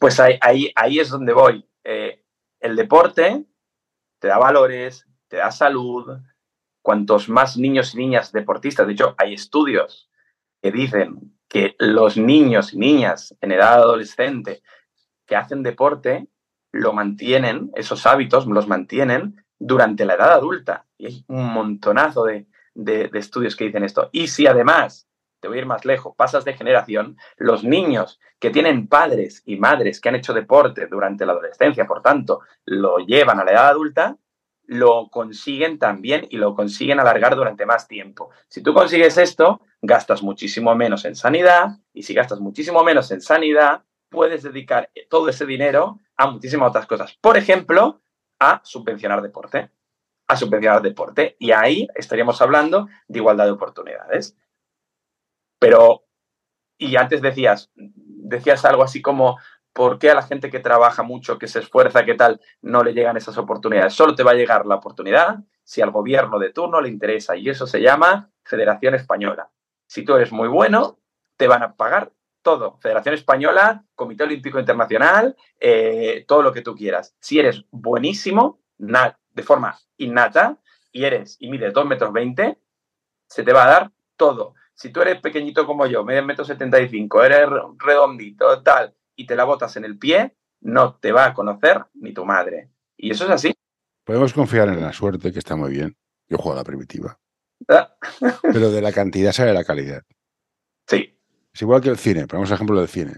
pues ahí, ahí, ahí es donde voy. Eh, el deporte te da valores, te da salud. Cuantos más niños y niñas deportistas, de hecho, hay estudios que dicen que los niños y niñas en edad adolescente que hacen deporte lo mantienen, esos hábitos los mantienen durante la edad adulta. Y hay un montonazo de, estudios que dicen esto. Y si además, te voy a ir más lejos, pasas de generación, los niños que tienen padres y madres que han hecho deporte durante la adolescencia, por tanto, lo llevan a la edad adulta, lo consiguen también y lo consiguen alargar durante más tiempo. Si tú consigues esto, gastas muchísimo menos en sanidad y si gastas muchísimo menos en sanidad, puedes dedicar todo ese dinero a muchísimas otras cosas. Por ejemplo, a subvencionar deporte. A subvencionar deporte. Y ahí estaríamos hablando de igualdad de oportunidades. Pero, y antes decías, decías algo así como, ¿por qué a la gente que trabaja mucho, que se esfuerza, qué tal, no le llegan esas oportunidades? Solo te va a llegar la oportunidad si al gobierno de turno le interesa. Y eso se llama Federación Española. Si tú eres muy bueno, te van a pagar todo. Federación Española, Comité Olímpico Internacional, eh, todo lo que tú quieras. Si eres buenísimo, de forma innata, y eres y mides 2 metros 20, se te va a dar todo. Si tú eres pequeñito como yo, medio metro 75, eres redondito, tal, y te la botas en el pie, no te va a conocer ni tu madre. Y eso es así. Podemos confiar en la suerte, que está muy bien. Yo juego a la primitiva. Ah. Pero de la cantidad sale la calidad. Sí. Es igual que el cine, ponemos el ejemplo del cine.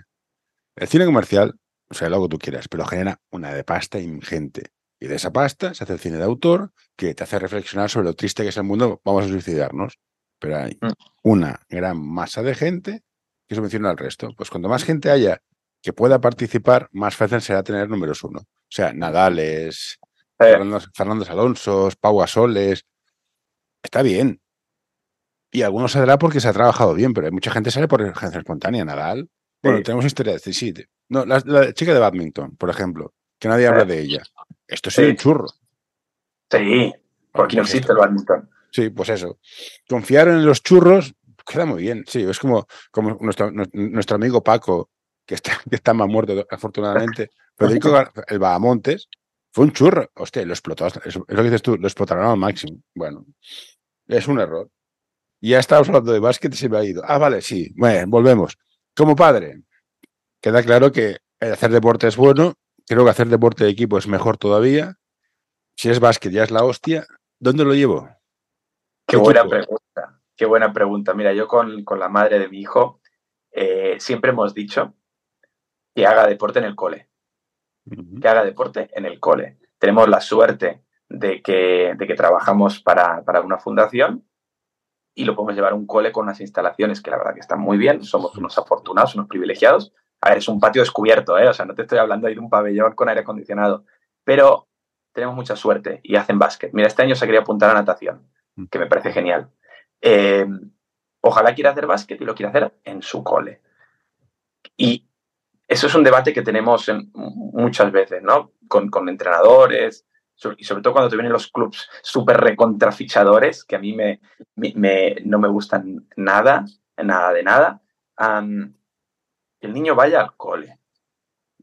El cine comercial, o sea, lo que tú quieras, pero genera una de pasta ingente. Y de esa pasta se hace el cine de autor que te hace reflexionar sobre lo triste que es el mundo, vamos a suicidarnos. Pero hay mm. una gran masa de gente que subvenciona al resto. Pues cuanto más gente haya que pueda participar, más fácil será tener números uno. O sea, Nadales, Fernando, Fernando Alonso, Pau Asoles. Está bien, y algunos saldrá porque se ha trabajado bien, pero hay mucha gente que sale por urgencia espontánea. Nadal. Bueno, tenemos historias de sí. No, la, chica de badminton, por ejemplo, que nadie habla de ella. Esto es un churro. Sí, porque no existe el badminton. Sí, pues eso. Confiar en los churros queda muy bien. Sí, es como, como nuestro, nuestro amigo Paco, que está, que está más muerto, afortunadamente. Federico, el Bahamontes, fue un churro. Hostia, lo explotó. Es lo que dices tú, lo explotaron al máximo. Bueno, es un error. Ya estábamos hablando de básquet y se me ha ido. Ah, vale, sí. Bueno, volvemos. Como padre, queda claro que hacer deporte es bueno. Creo que hacer deporte de equipo es mejor todavía. Si es básquet ya es la hostia. ¿Dónde lo llevo? Qué, buena pregunta. Qué buena pregunta. Mira, yo con, la madre de mi hijo eh, siempre hemos dicho que haga deporte en el cole. Que haga deporte en el cole. Tenemos la suerte de que, de que trabajamos para, para una fundación y lo podemos llevar a un cole con unas instalaciones que la verdad que están muy bien, somos unos afortunados, unos privilegiados. A ver, es un patio descubierto, ¿eh? o sea, no te estoy hablando de ir a un pabellón con aire acondicionado, pero tenemos mucha suerte y hacen básquet. Mira, este año se quería apuntar a natación, mm. que me parece genial. Eh, ojalá quiera hacer básquet y lo quiera hacer en su cole. Y eso es un debate que tenemos muchas veces, ¿no? Con, con entrenadores, y sobre todo cuando te vienen los clubs súper recontrafichadores, que a mí me, no me gustan nada, nada de nada, el niño vaya al cole.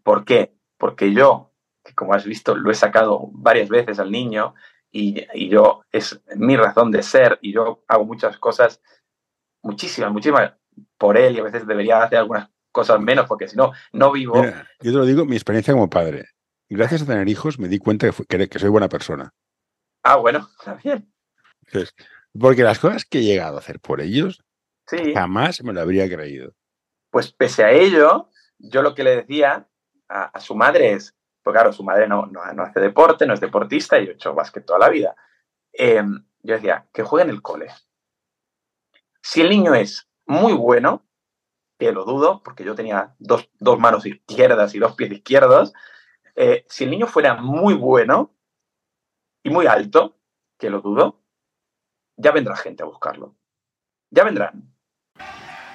¿Por qué? Porque yo, que como has visto, lo he sacado varias veces al niño y, y yo, es mi razón de ser y yo hago muchas cosas, muchísimas, muchísimas por él y a veces debería hacer algunas cosas menos porque si no, no vivo. yo te lo digo, mi experiencia como padre gracias a tener hijos me di cuenta que, que, soy buena persona. Ah, bueno, está bien. porque las cosas que he llegado a hacer por ellos, jamás me lo habría creído. Pues pese a ello, yo lo que le decía a, su madre es, pues claro, su madre no, no, hace deporte, no es deportista, y yo he hecho básquet toda la vida. Em, yo decía, que juegue en el cole. Si el niño es muy bueno, que lo dudo, porque yo tenía dos, dos manos izquierdas y dos pies izquierdos, eh, si el niño fuera muy bueno y muy alto, que lo dudo, ya vendrá gente a buscarlo. Ya vendrán.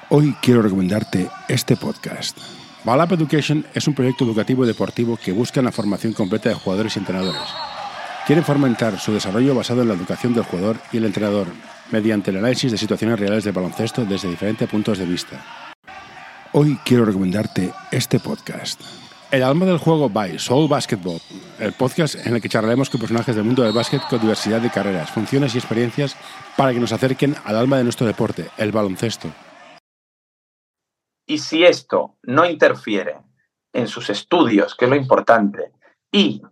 Hoy quiero recomendarte este podcast. Balap Education es un proyecto educativo y deportivo que busca la formación completa de jugadores y entrenadores. Quieren fomentar su desarrollo basado en la educación del jugador y el entrenador, mediante el análisis de situaciones reales de baloncesto desde diferentes puntos de vista. Hoy quiero recomendarte este podcast. El alma del juego by Soul Basketball, el podcast en el que charlaremos con personajes del mundo del básquet con diversidad de carreras, funciones y experiencias para que nos acerquen al alma de nuestro deporte, el baloncesto. Y si esto no interfiere en sus estudios, que es lo importante, y,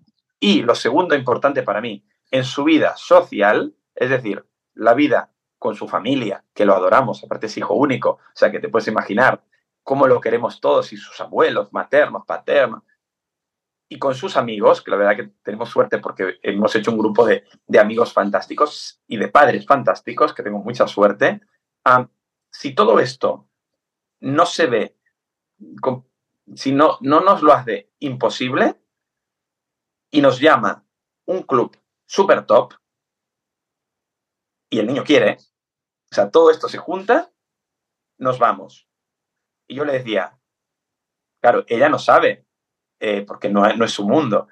y lo segundo importante para mí, en su vida social, es decir, la vida con su familia, que lo adoramos, aparte es hijo único, o sea que te puedes imaginar cómo lo queremos todos y sus abuelos, maternos, paternos, y con sus amigos, que la verdad que tenemos suerte porque hemos hecho un grupo de, amigos fantásticos y de padres fantásticos, que tengo mucha suerte. si todo esto no se ve, si no, no nos lo hace imposible y nos llama un club super top y el niño quiere, o sea, todo esto se junta, nos vamos. Y yo le decía, claro, ella no sabe, eh, porque no, es su mundo,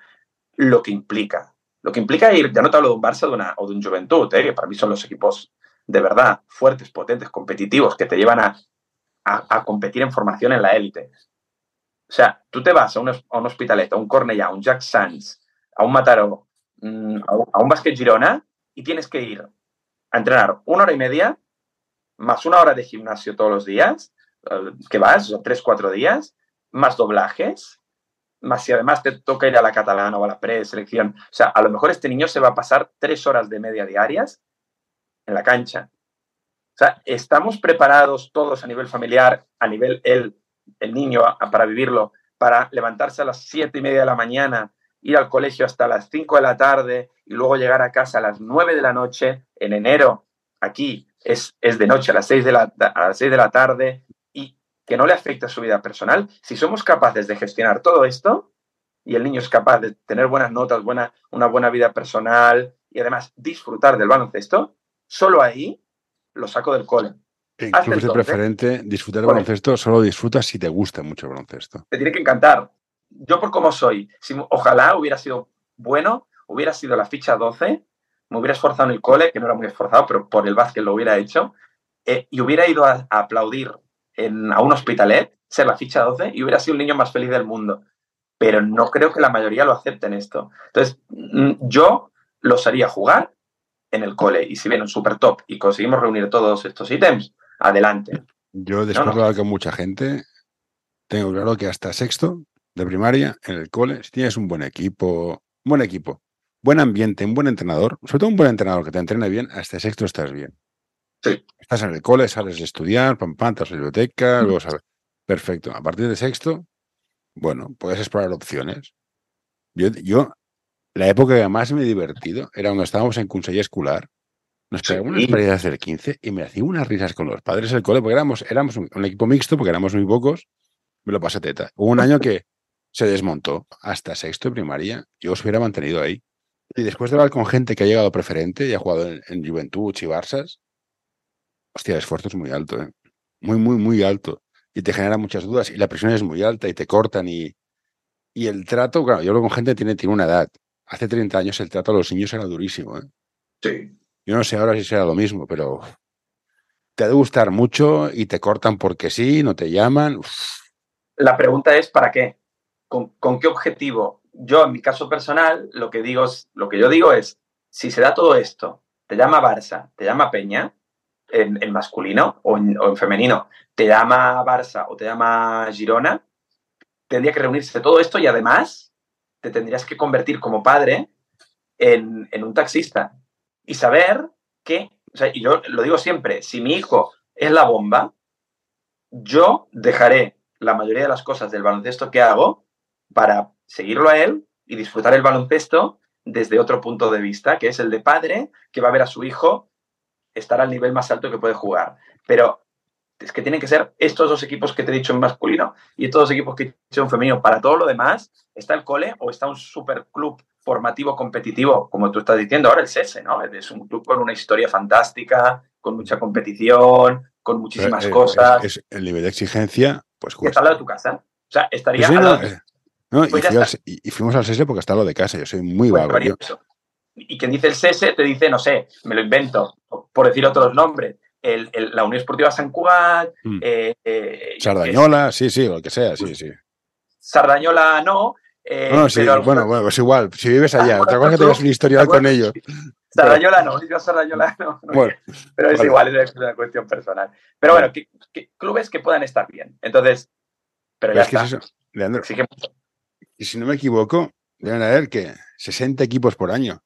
lo que implica. Lo que implica ir, ya no te hablo de un Barça de una, o de un Juventud, eh, que para mí son los equipos de verdad fuertes, potentes, competitivos, que te llevan a, a, competir en formación en la élite. O sea, tú te vas a un, a un Hospitalet, a un Cornellà, a un Jack Sands, a un Mataró, mm, a un, Basket Girona y tienes que ir a entrenar una hora y media más una hora de gimnasio todos los días que vas, o tres, cuatro días, más doblajes, más si además te toca ir a la catalana o a la preselección. O sea, a lo mejor este niño se va a pasar tres horas de media diarias en la cancha. O sea, estamos preparados todos a nivel familiar, a nivel el, el niño, para vivirlo, para levantarse a las siete y media de la mañana, ir al colegio hasta las cinco de la tarde y luego llegar a casa a las nueve de la noche en enero. Aquí es, es de noche a las seis de la, a las seis de la tarde, que no le afecta a su vida personal, si somos capaces de gestionar todo esto y el niño es capaz de tener buenas notas, buena, una buena vida personal y además disfrutar del baloncesto, solo ahí lo saco del cole. Incluso de preferente, disfrutar del baloncesto solo disfrutas si te gusta mucho el baloncesto. Te tiene que encantar. Yo por cómo soy, si, ojalá hubiera sido bueno, hubiera sido la ficha 12, me hubiera esforzado en el cole, que no era muy esforzado, pero por el básquet lo hubiera hecho, eh, y hubiera ido a aplaudir a un hospitalet, ser la ficha 12 y hubiera sido el niño más feliz del mundo. Pero no creo que la mayoría lo acepten esto. Entonces, mm, yo los haría jugar en el cole. Y si viene un super top y conseguimos reunir todos estos ítems, adelante. Yo, después de hablar con mucha gente, tengo claro que hasta sexto de primaria, en el cole, si tienes un buen equipo, buen equipo, buen ambiente, un buen entrenador, sobre todo un buen entrenador que te entrene bien, hasta sexto estás bien. Sí. Estás en el cole, sales de estudiar, pam, pam, en la biblioteca, luego sabes. Perfecto. A partir de sexto, bueno, puedes explorar opciones. Yo, yo la época que más me he divertido era cuando estábamos en Conseller Escolar. Nos pegamos unas paridas del 15 y me hacía unas risas con los padres del cole, porque éramos, éramos un, equipo mixto, porque éramos muy pocos. Me lo pasé teta. Hubo un año que se desmontó hasta sexto de primaria. Yo os hubiera mantenido ahí. Y después de hablar con gente que ha llegado preferente y ha jugado en, en Juventud y Barças, hostia, el esfuerzo es muy alto, ¿eh? muy, muy, muy alto. Y te genera muchas dudas y la presión es muy alta y te cortan y, y el trato, claro, yo hablo con gente que tiene, tiene una edad. Hace 30 años el trato a los niños era durísimo. ¿eh? Sí. Yo no sé ahora si será lo mismo, pero te ha de gustar mucho y te cortan porque sí, no te llaman. La pregunta es ¿para qué? ¿Con, ¿Con, qué objetivo? Yo, en mi caso personal, lo que digo es, lo que yo digo es, si se da todo esto, te llama Barça, te llama Peña, en, masculino o en, femenino. Te llama Barça o te llama Girona, tendría que reunirse todo esto y además te tendrías que convertir como padre en, un taxista y saber que, o sea, y yo lo digo siempre, si mi hijo es la bomba, yo dejaré la mayoría de las cosas del baloncesto que hago para seguirlo a él y disfrutar el baloncesto desde otro punto de vista, que es el de padre que va a ver a su hijo estar al nivel más alto que puede jugar. Pero es que tienen que ser estos dos equipos que te he dicho en masculino y estos dos equipos que he dicho en femenino. Para todo lo demás, está el cole o está un super club formativo competitivo, como tú estás diciendo ahora, el SESE, ¿no? Es un club con una historia fantástica, con mucha competición, con muchísimas Eh, eh, cosas. es- es el nivel de exigencia, pues está al lado de tu casa. O sea, estaría Pues sí, no, eh, no, y, Pues fui al- y- fuimos al SESE porque está lo de casa. Yo soy muy Pues vago. yo-. Y quien dice el SESE te dice, no sé, me lo invento, por decir otros nombres. El, el- la Unión Esportiva Sant Cugat, Mm. eh, eh, Sardañola, sí, sí, lo que sea, sí, sí. Sardañola no. eh, No, sí, pero algunos- bueno, bueno, pues igual, si vives allá, otra cosa que tengas un historial con ellos. Sardañola no, yo Sardañola no. no, Bueno, pero es vale. igual, es una cuestión personal. Pero bueno, que, que clubes que puedan estar bien. Entonces, pero pero ya es que está. es eso, Leandro. Que Y si no me equivoco, deben haber que 60 equipos por año.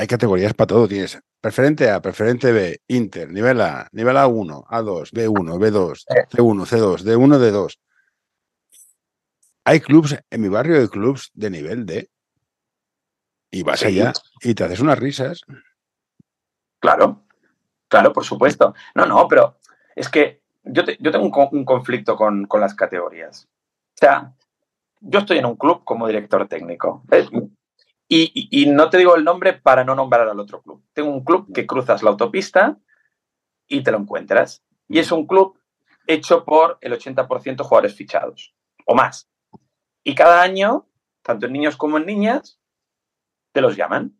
Hay categorías para todo. Tienes preferente A, preferente B, Inter, nivel A, nivel A1, A2, B1, B2, Eh. C1, C2, D1, D2. Hay clubs, en mi barrio hay clubs de nivel D. Y vas allá y te haces unas risas. Claro, claro, por supuesto. No, no, pero es que yo, te- yo tengo un, un conflicto con, con las categorías. O sea, yo estoy en un club como director técnico. ¿ves? Y, no te digo el nombre para no nombrar al otro club. Tengo un club que cruzas la autopista y te lo encuentras. Y es un club hecho por el 80% jugadores fichados o más. Y cada año, tanto en niños como en niñas, te los llaman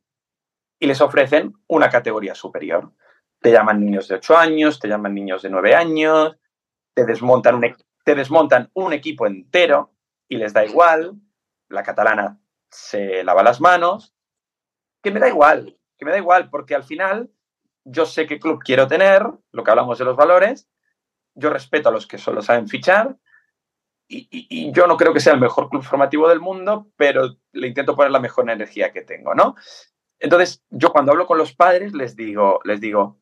y les ofrecen una categoría superior. Te llaman niños de 8 años, te llaman niños de 9 años, te desmontan un equipo entero y les da igual. La catalana se lava las manos. Que me da igual, que me da igual, porque al final yo sé qué club quiero tener, lo que hablamos de los valores, yo respeto a los que solo saben fichar y, yo no creo que sea el mejor club formativo del mundo, pero le intento poner la mejor energía que tengo, ¿no? Entonces, yo cuando hablo con los padres les digo, les digo,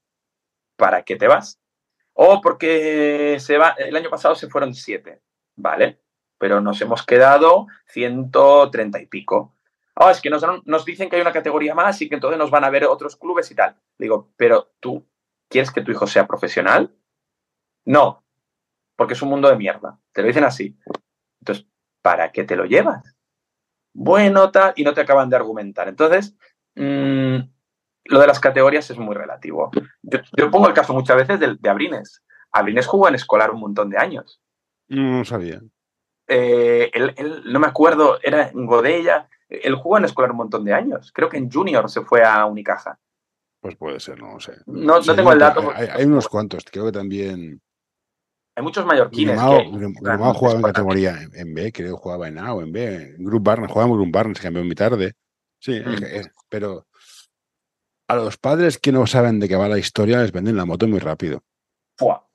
¿para qué te vas? O porque se va, el año pasado se fueron siete, ¿vale? Pero nos hemos quedado 130 y pico. Ah, es que nos, nos dicen que hay una categoría más y que entonces nos van a ver otros clubes y tal. Digo, pero tú, ¿quieres que tu hijo sea profesional? No, porque es un mundo de mierda. Te lo dicen así. Entonces, ¿para qué te lo llevas? Bueno, tal, y no te acaban de argumentar. Entonces, mm, lo de las categorías es muy relativo. Yo, yo pongo el caso muchas veces de, de Abrines. Abrines jugó en escolar un montón de años. No sabía. Eh, él, él- no me acuerdo, era en Godella. Él jugó en escolar un montón de años. Creo que en Junior se fue a Unicaja. Pues puede ser, no lo sé. No, tengo el dato. Hay, unos cuantos, creo que también. Hay muchos mallorquines. Grimao, que- Grimao jugaba en categoría en, en B, creo que jugaba en A o en B. Group Barnes, jugaba en Group Barnes, se cambió muy tarde. Sí, Mm. es- pero a los padres que no saben de qué va la historia les venden la moto muy rápido. ¡fua!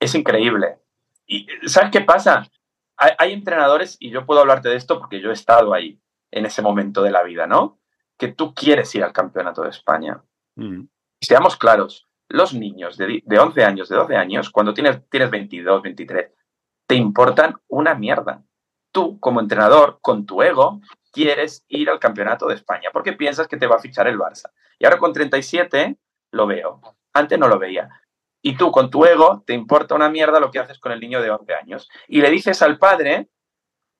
Es increíble. ¿Y sabes qué pasa? Hay, hay entrenadores, y yo puedo hablarte de esto porque yo he estado ahí, en ese momento de la vida, ¿no? Que tú quieres ir al campeonato de España. Mm. Seamos claros, los niños de, de 11 años, de 12 años, cuando tienes, tienes 22, 23, te importan una mierda. Tú, como entrenador, con tu ego, quieres ir al campeonato de España porque piensas que te va a fichar el Barça. Y ahora con 37 lo veo. Antes no lo veía. Y tú, con tu ego, te importa una mierda lo que haces con el niño de 11 años. Y le dices al padre,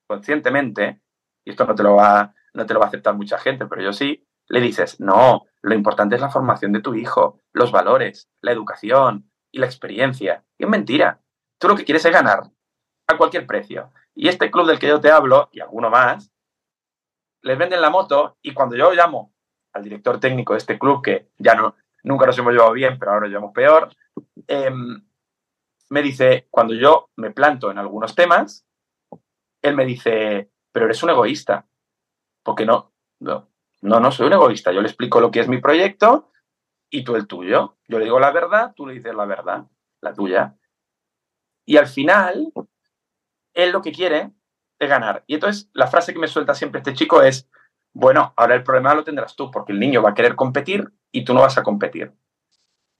conscientemente, y esto no te lo va, no te lo va a aceptar mucha gente, pero yo sí, le dices, no, lo importante es la formación de tu hijo, los valores, la educación y la experiencia. Y es mentira. Tú lo que quieres es ganar a cualquier precio. Y este club del que yo te hablo, y alguno más, les venden la moto y cuando yo llamo al director técnico de este club, que ya no, nunca nos hemos llevado bien, pero ahora nos llevamos peor, em, me dice, cuando yo me planto en algunos temas, él me dice, pero eres un egoísta, porque no, no, no, no soy un egoísta, yo le explico lo que es mi proyecto y tú el tuyo. Yo le digo la verdad, tú le dices la verdad, la tuya. Y al final, él lo que quiere es ganar. Y entonces la frase que me suelta siempre este chico es, bueno, ahora el problema lo tendrás tú, porque el niño va a querer competir y tú no vas a competir.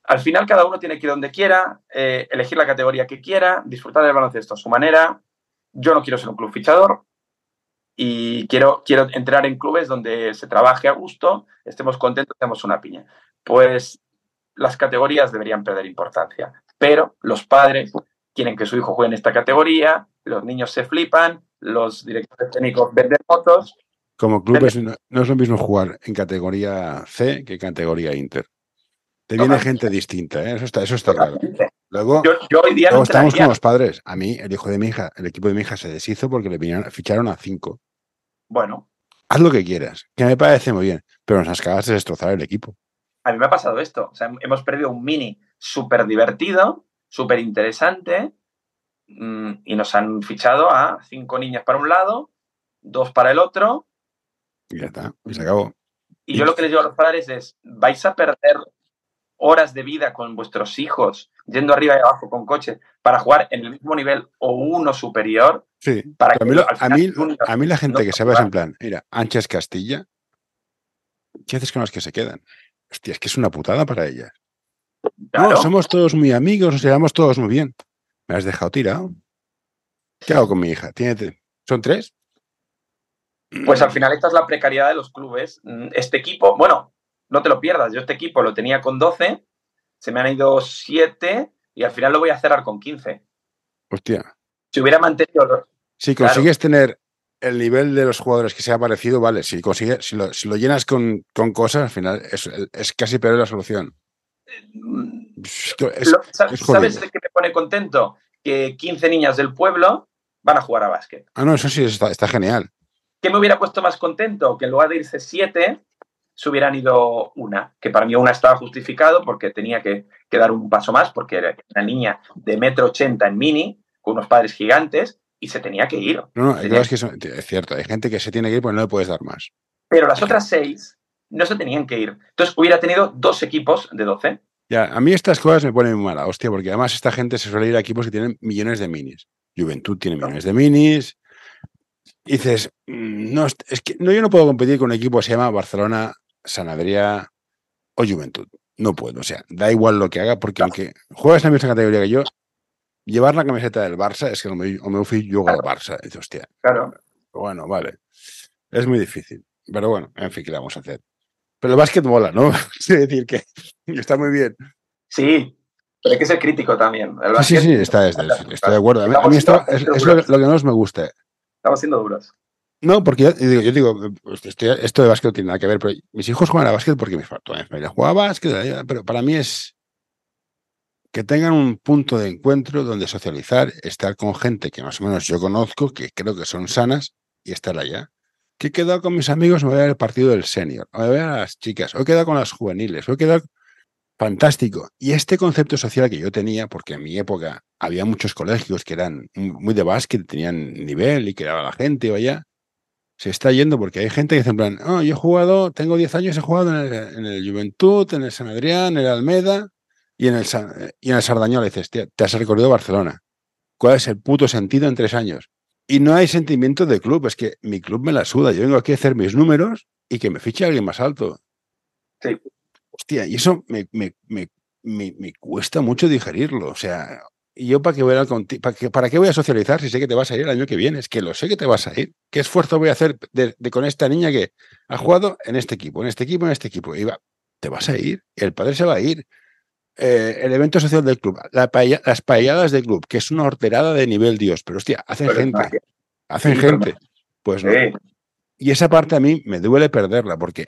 Al final cada uno tiene que ir donde quiera, eh, elegir la categoría que quiera, disfrutar del baloncesto a su manera. Yo no quiero ser un club fichador y quiero, quiero entrar en clubes donde se trabaje a gusto, estemos contentos, tenemos una piña. Pues las categorías deberían perder importancia. pero los padres quieren que su hijo juegue en esta categoría, los niños se flipan, los directores técnicos venden fotos. Como clubes no, es lo mismo jugar en categoría C que en categoría Inter. Te viene gente distinta, ¿eh? eso está, eso está claro. Luego, yo, hoy día estamos con los padres. A mí, el hijo de mi hija, el equipo de mi hija se deshizo porque le vinieron, ficharon a cinco. Bueno. Haz lo que quieras, que me parece muy bien, pero nos acabas de destrozar el equipo. A mí me ha pasado esto. O sea, hemos perdido un mini súper divertido, súper interesante, mm, y nos han fichado a cinco niñas para un lado, dos para el otro. Y ya está, y se acabó. Y yo lo que les digo a los padres es, vais a perder horas de vida con vuestros hijos, yendo arriba y abajo con coche, para jugar en el mismo nivel o uno superior. Sí, para a, mí, a, mí, la gente que sabe es en plan, mira, Anchas Castilla, ¿qué haces con los que se quedan? Hostia, es que es una putada para ellas. No, somos todos muy amigos, nos llevamos todos muy bien. Me has dejado tirado. ¿Qué hago con mi hija? ¿Tiene, ¿Son tres? Pues al final esta es la precariedad de los clubes. Este equipo, bueno, no te lo pierdas. Yo este equipo lo tenía con 12, se me han ido 7 y al final lo voy a cerrar con 15. Hostia. Si hubiera mantenido... Si consigues tener el nivel de los jugadores que se ha parecido, vale. Si, consigues, si, lo, llenas con, cosas, al final es, casi peor la solución. ¿Sabes qué me pone contento? Que 15 niñas del pueblo van a jugar a básquet. Ah, no, eso sí, está, está genial. ¿Qué me hubiera puesto más contento? Que en lugar de irse 7, se hubieran ido una, que para mí una estaba justificado porque tenía que, dar un paso más, porque era una niña de metro ochenta en mini, con unos padres gigantes, y se tenía que ir. No, no, es, que es cierto, hay gente que se tiene que ir porque no le puedes dar más. Pero las otras seis no se tenían que ir. Entonces hubiera tenido dos equipos de doce. Ya, a mí estas cosas me ponen muy mala, hostia, porque además esta gente se suele ir a equipos que tienen millones de minis. Juventud tiene millones de minis. Y dices, mm, no, es que no, yo no puedo competir con un equipo que se llama Barcelona Sanadría o Juventud. No puedo, o sea, da igual lo que haga, porque aunque juegas en la misma categoría que yo, llevar la camiseta del Barça es que o me, o me fui yo al Barça. Dice, hostia. Claro. Bueno, vale. Es muy difícil. Pero bueno, en fin, ¿qué le vamos a hacer? Pero el básquet mola, ¿no? es decir, que está muy bien. Sí, pero hay que ser crítico también. sí, sí, está, estoy de acuerdo. A mí, esto es, lo, lo, que menos me gusta. Estamos siendo duros. No, porque yo, digo, pues, esto de básquet no tiene nada que ver, pero mis hijos juegan a básquet porque mi familia juega a básquet, pero para mí es que tengan un punto de encuentro donde socializar, estar con gente que más o menos yo conozco, que creo que son sanas, y estar allá. Que he quedado con mis amigos, me voy a ver el partido del senior, me voy a ver a las chicas, o he quedado con las juveniles, o he quedado fantástico. Y este concepto social que yo tenía, porque en mi época había muchos colegios que eran muy de básquet, tenían nivel y quedaba la gente, vaya, se está yendo porque hay gente que dice en plan, oh, yo he jugado, tengo 10 años, he jugado en el, Juventud, en el San Adrián, en el Almeda y en el, y en el Sardañola. dices, te has recorrido Barcelona. ¿Cuál es el puto sentido en tres años? Y no hay sentimiento de club, es que mi club me la suda. Yo vengo aquí a hacer mis números y que me fiche alguien más alto. Sí. Hostia, y eso me, me, me, me cuesta mucho digerirlo. O sea, ¿Y yo para qué, voy a, para, qué, para qué voy a socializar si sé que te vas a ir el año que viene? Es que lo sé que te vas a ir. ¿Qué esfuerzo voy a hacer de, con esta niña que ha jugado en este equipo, en este equipo, en este equipo? Y va, te vas a ir. El padre se va a ir. Eh, el evento social del club, las paelladas del club, que es una horterada de nivel Dios, pero hostia, hacen gente. Hacen gente. Pues no. Y esa parte a mí me duele perderla, porque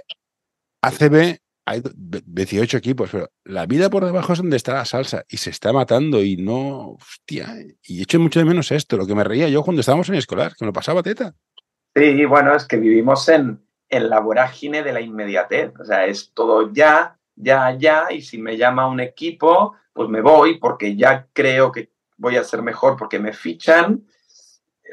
ACB hay 18 equipos, pero la vida por debajo es donde está la salsa y se está matando y no, hostia, y echo mucho de menos esto, lo que me reía yo cuando estábamos en escolar, que me lo pasaba teta. Sí, bueno, es que vivimos en, en la vorágine de la inmediatez, o sea, es todo ya, ya, ya, y si me llama un equipo, pues me voy porque ya creo que voy a ser mejor porque me fichan.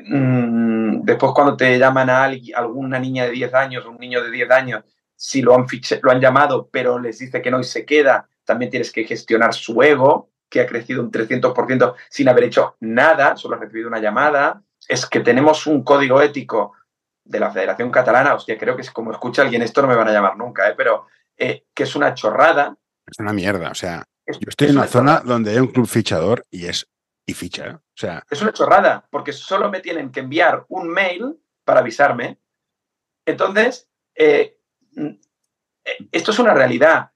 Mm, después cuando te llaman a alguna niña de 10 años, un niño de 10 años, si lo han, lo han llamado, pero les dice que no y se queda, también tienes que gestionar su ego, que ha crecido un 300% sin haber hecho nada, solo ha recibido una llamada. Es que tenemos un código ético de la Federación Catalana, hostia, creo que es como escucha alguien, esto no me van a llamar nunca, ¿eh? pero eh, que es una chorrada. Es una mierda, o sea, yo estoy en una, zona donde hay un club fichador y es y ficha, ¿eh? o sea. Es una chorrada, porque solo me tienen que enviar un mail para avisarme. Entonces, eh, esto es una realidad.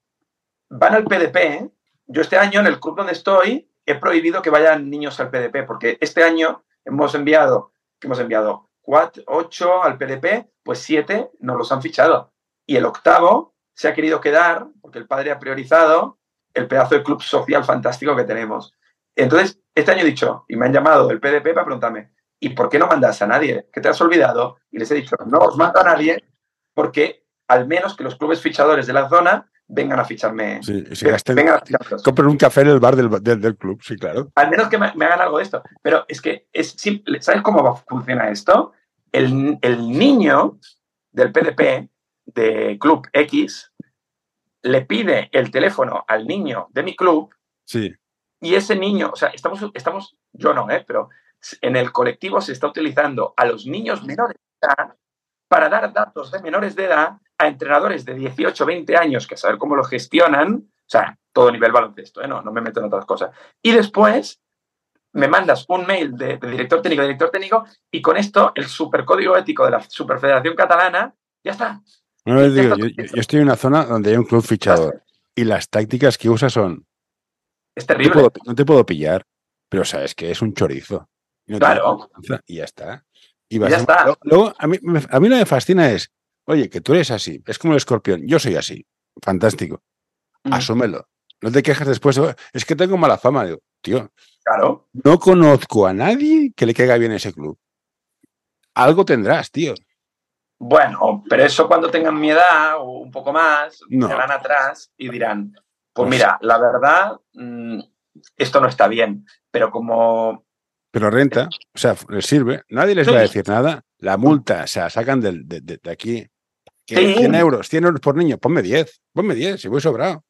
Van al PDP. Yo este año en el club donde estoy he prohibido que vayan niños al PDP, porque este año hemos enviado, que hemos enviado 4, 8 al PDP, pues 7 nos los han fichado. Y el octavo se ha querido quedar, porque el padre ha priorizado el pedazo de club social fantástico que tenemos. Entonces, este año he dicho, y me han llamado del PDP para preguntarme, ¿y por qué no mandas a nadie? ¿Que te has olvidado? Y les he dicho, no os mando a nadie porque al menos que los clubes fichadores de la zona vengan a ficharme. Sí, sí, vengan a Compren un café en el bar del, del, club, sí, claro. Al menos que me, hagan algo de esto. Pero es que es simple. ¿Sabes cómo funciona esto? El, el niño del PDP de Club X le pide el teléfono al niño de mi club. Sí. Y ese niño, o sea, estamos, estamos yo no, ¿eh? pero en el colectivo se está utilizando a los niños menores de edad para dar datos de menores de edad a entrenadores de 18, 20 años que saber cómo lo gestionan, o sea, todo nivel baloncesto, ¿eh? no, no me meto en otras cosas. Y después me mandas un mail de, director técnico, director técnico, y con esto el supercódigo ético de la Superfederación Catalana ya está. No les digo, yo, estoy en una zona donde hay un club fichador y las tácticas que usa son. Es terrible. No te puedo, pillar, pero sabes que es un chorizo. claro. Y ya está. Y, ya está. Luego, a, mí, a mí lo que me fascina es, oye, que tú eres así, es como el escorpión, yo soy así. Fantástico. Mm. Asúmelo. No te quejas después, es que tengo mala fama. Digo, tío, claro. no conozco a nadie que le caiga bien ese club. Algo tendrás, tío. Bueno, pero eso cuando tengan mi edad o un poco más, no. van atrás y dirán, pues, pues mira, la verdad, mm, esto no está bien, pero como... Pero renta, o sea, les sirve, nadie les va a decir nada, la multa, o sea, sacan de, de, aquí 100 euros, 100 euros por niño, ponme 10, ponme 10, si voy sobrado.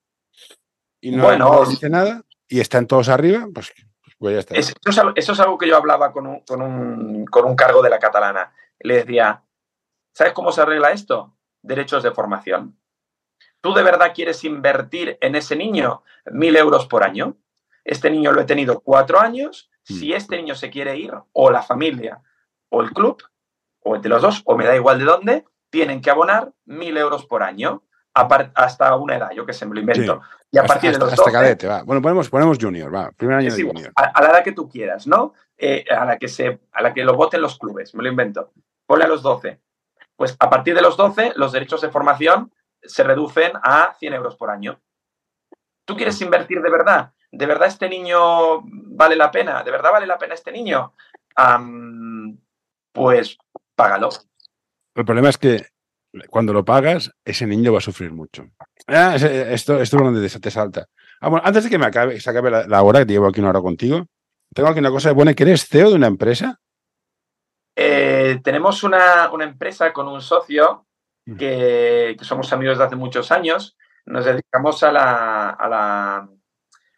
Y no, bueno, dice nada y están todos arriba, pues, pues ya está. eso, es, algo que yo hablaba con un, con un, con un cargo de la catalana. Le decía, ¿Sabes cómo se arregla esto? Derechos de formación. ¿Tú de verdad quieres invertir en ese niño mil euros por año? Este niño lo he tenido cuatro años. Hmm. Si este niño se quiere ir, o la familia, o el club, o entre los dos, o me da igual de dónde, tienen que abonar mil euros por año hasta una edad, yo que sé, me lo invento. Y a partir de los hasta cadete, va. Bueno, ponemos, ponemos junior, va. Primer año de junior. A, la edad que tú quieras, ¿no? Eh, a, la que se, a la que lo voten los clubes, me lo invento. Ponle a los 12. Pues a partir de los 12, los derechos de formación se reducen a 100 euros por año. ¿Tú quieres invertir de verdad? ¿De verdad este niño vale la pena? ¿De verdad vale la pena este niño? pues págalo. El problema es que cuando lo pagas, ese niño va a sufrir mucho. Ah, esto, esto es donde te salta. Ah, bueno, antes de que me acabe, se acabe la, hora, que llevo aquí una hora contigo, tengo aquí una cosa buena, que eres CEO de una empresa eh, tenemos una, empresa con un socio mm. que, somos amigos de hace muchos años. Nos dedicamos a la, a la,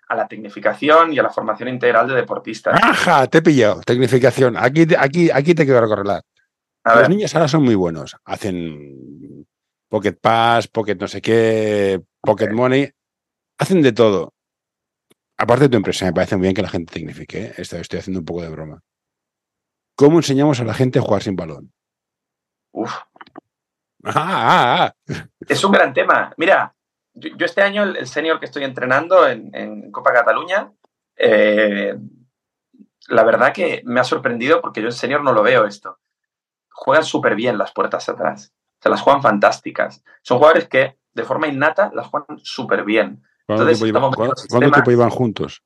a la tecnificación y a la formación integral de deportistas. ¡Ajá! Te he pillado. Tecnificación. Aquí, aquí, aquí te quiero Los niños ahora son muy buenos. Hacen Pocket Pass, Pocket no sé qué, Pocket Money. Hacen de todo. Aparte de tu empresa, me parece muy bien que la gente tecnifique. ¿eh? Estoy, estoy haciendo un poco de broma. ¿Cómo enseñamos a la gente a jugar sin balón? Uf. Ah, ah, ah. Es un gran tema. Mira, yo, este año el, senior que estoy entrenando en, Copa Cataluña, eh, la verdad que me ha sorprendido porque yo en senior no lo veo esto. Juegan súper bien las puertas atrás. Se las juegan fantásticas. Son jugadores que de forma innata las juegan súper bien. ¿Cuánto, tiempo, iban, juntos?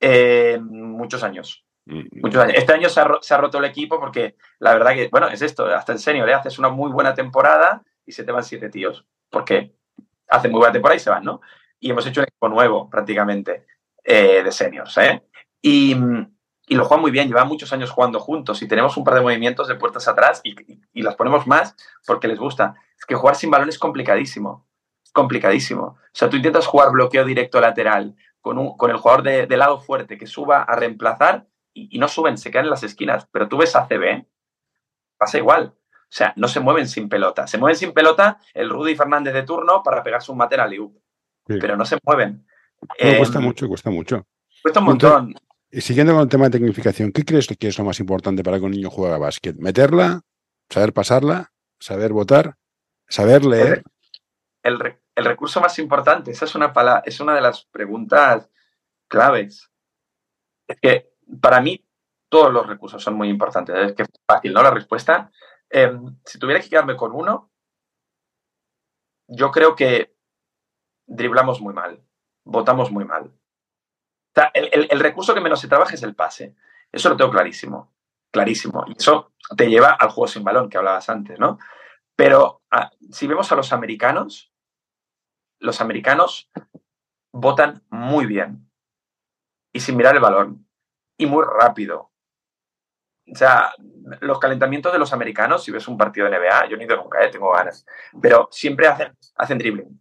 Eh, muchos años. Muchos años. Este año se ha, roto el equipo porque la verdad que, bueno, es esto, hasta el senior, ¿eh? haces una muy buena temporada y se te van siete tíos, porque hacen muy buena temporada y se van, ¿no? Y hemos hecho un equipo nuevo prácticamente eh, de seniors, ¿eh? Y, lo juegan muy bien, llevan muchos años jugando juntos y tenemos un par de movimientos de puertas atrás y, las ponemos más porque les gusta. Es que jugar sin balón es complicadísimo, complicadísimo. O sea, tú intentas jugar bloqueo directo lateral con, un, con el jugador de, de lado fuerte que suba a reemplazar y, no suben, se quedan en las esquinas. Pero tú ves a CB, pasa igual. O sea, no se mueven sin pelota. Se mueven sin pelota el Rudy Fernández de turno para pegarse un mate a Liu. Pero no se mueven. cuesta em, mucho, cuesta mucho. Cuesta un montón. Y siguiendo con el tema de tecnificación, ¿qué crees que es lo más importante para que un niño juegue a básquet? ¿Meterla? ¿Saber pasarla? ¿Saber votar? ¿Saber leer? El, recurso más importante, esa es una, es una de las preguntas claves Es que para mí todos los recursos son muy importantes. Es que es fácil, ¿no? La respuesta. Em, si tuviera que quedarme con uno, yo creo que driblamos muy mal, votamos muy mal. El, recurso que menos se trabaja es el pase. Eso lo tengo clarísimo, clarísimo. Y eso te lleva al juego sin balón que hablabas antes, ¿no? Pero ah, si vemos a los americanos, los americanos votan muy bien y sin mirar el balón y muy rápido. O sea, los calentamientos de los americanos, si ves un partido de NBA, yo no he ido nunca, ¿eh? tengo ganas, pero siempre hacen, hacen dribbling.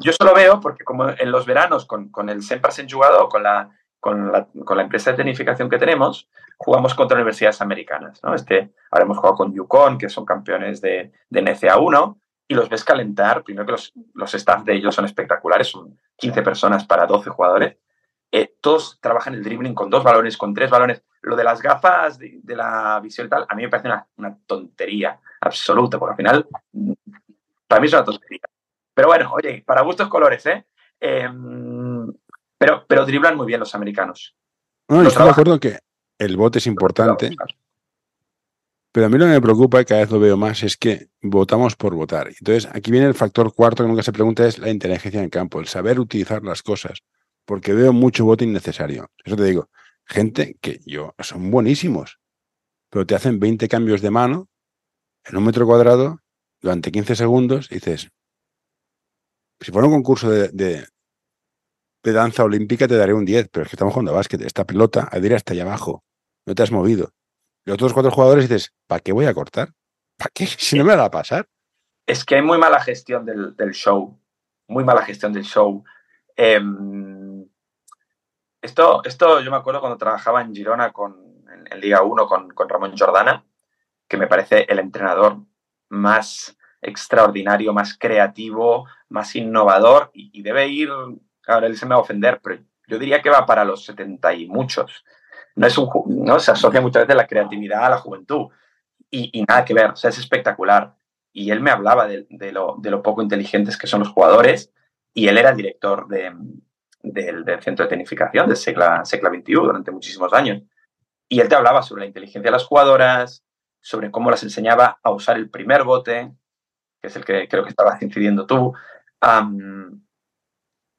Yo, solo veo porque como en los veranos con, con el 100% jugado, con la, con la, con la empresa de tecnificación que tenemos, jugamos contra universidades americanas. ¿no? Este, ahora hemos jugado con Yukon, que son campeones de, de NCA 1, y los ves calentar. Primero que los, los staff de ellos son espectaculares, son 15 personas para 12 jugadores. Eh, todos trabajan el dribbling con dos balones, con tres balones. Lo de las gafas de, la visión tal, a mí me parece una, tontería absoluta, porque al final, para mí es una tontería. Pero bueno, oye, para gustos colores, ¿eh? Em, pero, pero driblan muy bien los americanos. No, estoy de acuerdo que el bote es importante. Pero a mí lo que me preocupa, y cada vez lo veo más, es que votamos por votar. Entonces, aquí viene el factor cuarto que nunca se pregunta, es la inteligencia en el campo, el saber utilizar las cosas porque veo mucho voto innecesario. Eso te digo, gente que yo son buenísimos, pero te hacen 20 cambios de mano en un metro cuadrado durante 15 segundos y dices, si fuera un concurso de, danza olímpica te daré un 10, pero es que estamos jugando a básquet, esta pelota ha de hasta allá abajo, no te has movido. Los otros cuatro jugadores dices, ¿para qué voy a cortar? ¿Para qué? Si no me va a pasar. Es que hay muy mala gestión del, show, muy mala gestión del show. Eh, esto, esto yo me acuerdo cuando trabajaba en Girona con, en, Liga 1 con, con, Ramón Jordana, que me parece el entrenador más extraordinario, más creativo, más innovador y, debe ir, ahora él se me va a ofender, pero yo diría que va para los 70 y muchos. No, es un, no se asocia muchas veces la creatividad a la juventud y, nada que ver, o sea, es espectacular. Y él me hablaba de, de, lo, de lo poco inteligentes que son los jugadores y él era director de, del, centro de tecnificación del SECLA, SECLA 21 durante muchísimos años. Y él te hablaba sobre la inteligencia de las jugadoras, sobre cómo las enseñaba a usar el primer bote, que es el que creo que estabas incidiendo tú. no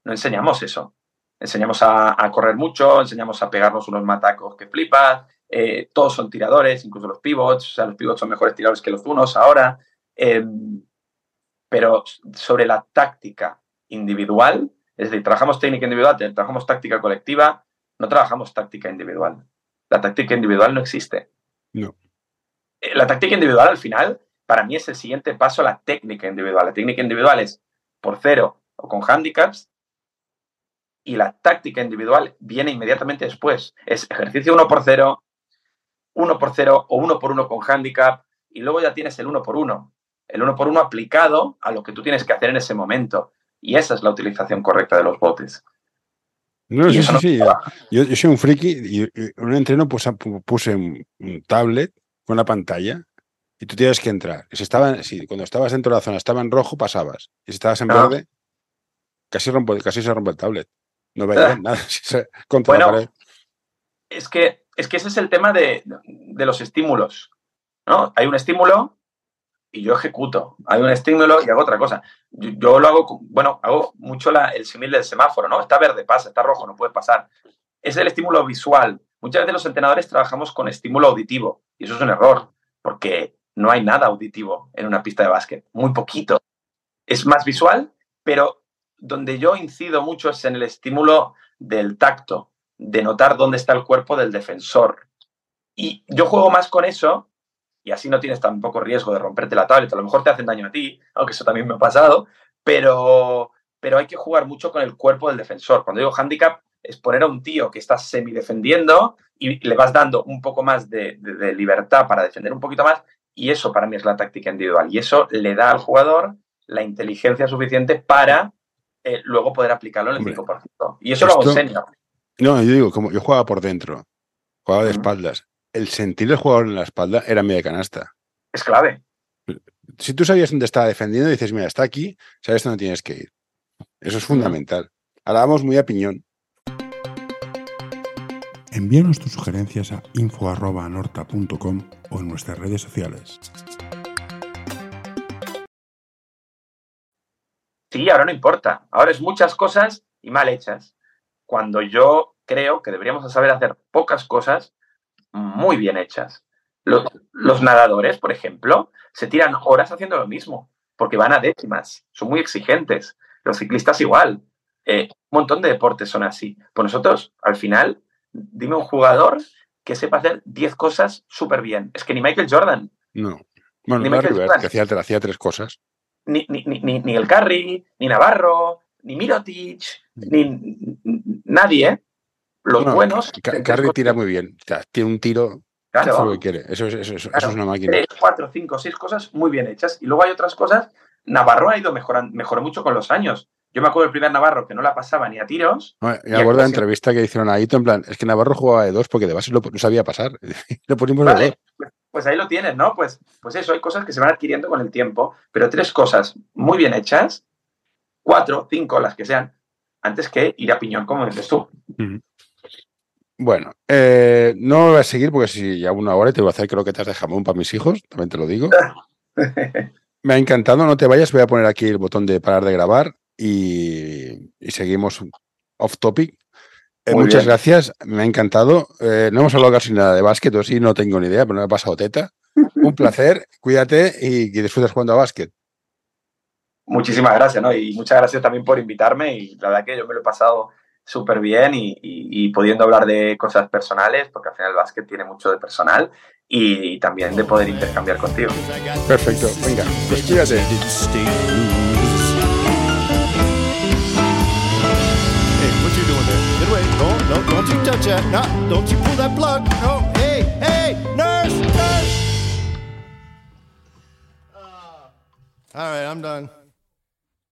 enseñamos eso. Enseñamos a, correr mucho, enseñamos a pegarnos unos matacos que flipas. Eh, todos son tiradores, incluso los pivots. O sea, los pivots son mejores tiradores que los unos ahora. Em, pero sobre la táctica individual, es decir, trabajamos técnica individual, trabajamos táctica colectiva, no trabajamos táctica individual. La táctica individual no existe. No. Eh, la táctica individual, al final, para mí es el siguiente paso a la técnica individual. La técnica individual es por cero o con handicaps y la táctica individual viene inmediatamente después. Es ejercicio uno por cero, uno por cero o uno por uno con handicap y luego ya tienes el uno por uno. El uno por uno aplicado a lo que tú tienes que hacer en ese momento. Y esa es la utilización correcta de los botes. No, sí, sí, sí. Yo, soy un friki y, en un entreno pues, puse un, tablet con la pantalla y tú tienes que entrar. Si estaba, si cuando estabas dentro de la zona estaba en rojo, pasabas. Y si estabas en verde, casi, casi se rompe el tablet. No veía nada. Contra bueno, la pared. Es que, es que ese es el tema de, de los estímulos. ¿no? Hay un estímulo y yo ejecuto. Hay un estímulo y hago otra cosa. Yo, lo hago, bueno, hago mucho el símil del semáforo, ¿no? Está verde, pasa, está rojo, no puede pasar. Es el estímulo visual. Muchas veces los entrenadores trabajamos con estímulo auditivo y eso es un error, porque no hay nada auditivo en una pista de básquet, muy poquito. Es más visual, pero donde yo incido mucho es en el estímulo del tacto, de notar dónde está el cuerpo del defensor. Y yo juego más con eso y así no tienes tampoco riesgo de romperte la tablet. A lo mejor te hacen daño a ti, aunque eso también me ha pasado, pero, pero hay que jugar mucho con el cuerpo del defensor. Cuando digo handicap, es poner a un tío que está semi-defendiendo y le vas dando un poco más de, libertad para defender un poquito más, y eso para mí es la táctica individual. Y eso le da al jugador la inteligencia suficiente para eh, luego poder aplicarlo en el 5%. Y eso lo hago enseño. No, yo digo, como yo jugaba por dentro, jugaba de espaldas el sentir del jugador en la espalda era media canasta. Es clave. Si tú sabías dónde estaba defendiendo, dices, mira, está aquí, sabes dónde tienes que ir. Eso es fundamental. Ahora vamos muy a piñón. Envíanos tus sugerencias a info.norta.com o en nuestras redes sociales. Sí, ahora no importa. Ahora es muchas cosas y mal hechas. Cuando yo creo que deberíamos saber hacer pocas cosas muy bien hechas. Los, nadadores, por ejemplo, se tiran horas haciendo lo mismo, porque van a décimas, son muy exigentes. Los ciclistas igual. Eh, un montón de deportes son así. Pues nosotros, al final, dime un jugador que sepa hacer 10 cosas súper bien. Es que ni Michael Jordan. No. Bueno, Ni Larry Michael Jordan. que hacía, hacía tres cosas. Ni, ni, ni, ni- el Curry, ni Navarro, ni Mirotic, ni ni- nadie. ¿eh? Los No, buenos. Ca- Curry tira muy bien. O sea, tiene un tiro, Claro. hace lo que quiere. Eso es, eso es- eso Claro. es una máquina. tres, cuatro, cinco, seis cosas muy bien hechas. Y luego hay otras cosas. Navarro ha ido mejorando, mejoró mucho con los años. Yo me acuerdo del primer Navarro que no la pasaba ni a tiros. No, Y Me acuerdo de la entrevista que hicieron a Ito, en plan, es que Navarro jugaba de dos porque de base lo, no sabía pasar. lo ponimos de dos. pues, pues ahí lo tienes, ¿no? Pues, pues eso, hay cosas que se van adquiriendo con el tiempo, pero tres cosas muy bien hechas, cuatro, cinco, las que sean, antes que ir a piñón, como dices tú. Bueno, eh, no voy a seguir porque si ya una hora y te voy a hacer croquetas de jamón para mis hijos, también te lo digo. Me ha encantado, no te vayas, voy a poner aquí el botón de parar de grabar y, y seguimos off topic. Eh, muchas bien. gracias, me ha encantado. Eh, no hemos hablado casi nada de básquet, o sí, no tengo ni idea, pero no me ha pasado teta. Un placer, cuídate y que disfrutes jugando a básquet. Muchísimas gracias, ¿no? Y muchas gracias también por invitarme y la verdad que yo me lo he pasado súper bien y, y- y pudiendo hablar de cosas personales, porque al final el básquet tiene mucho de personal y, también de poder intercambiar contigo. Perfecto, venga, pues cuídate. What you doing there? Get away. No, no, don't you touch that. No, don't you pull that plug. No, hey, hey, nurse, nurse. Uh, all right, I'm done.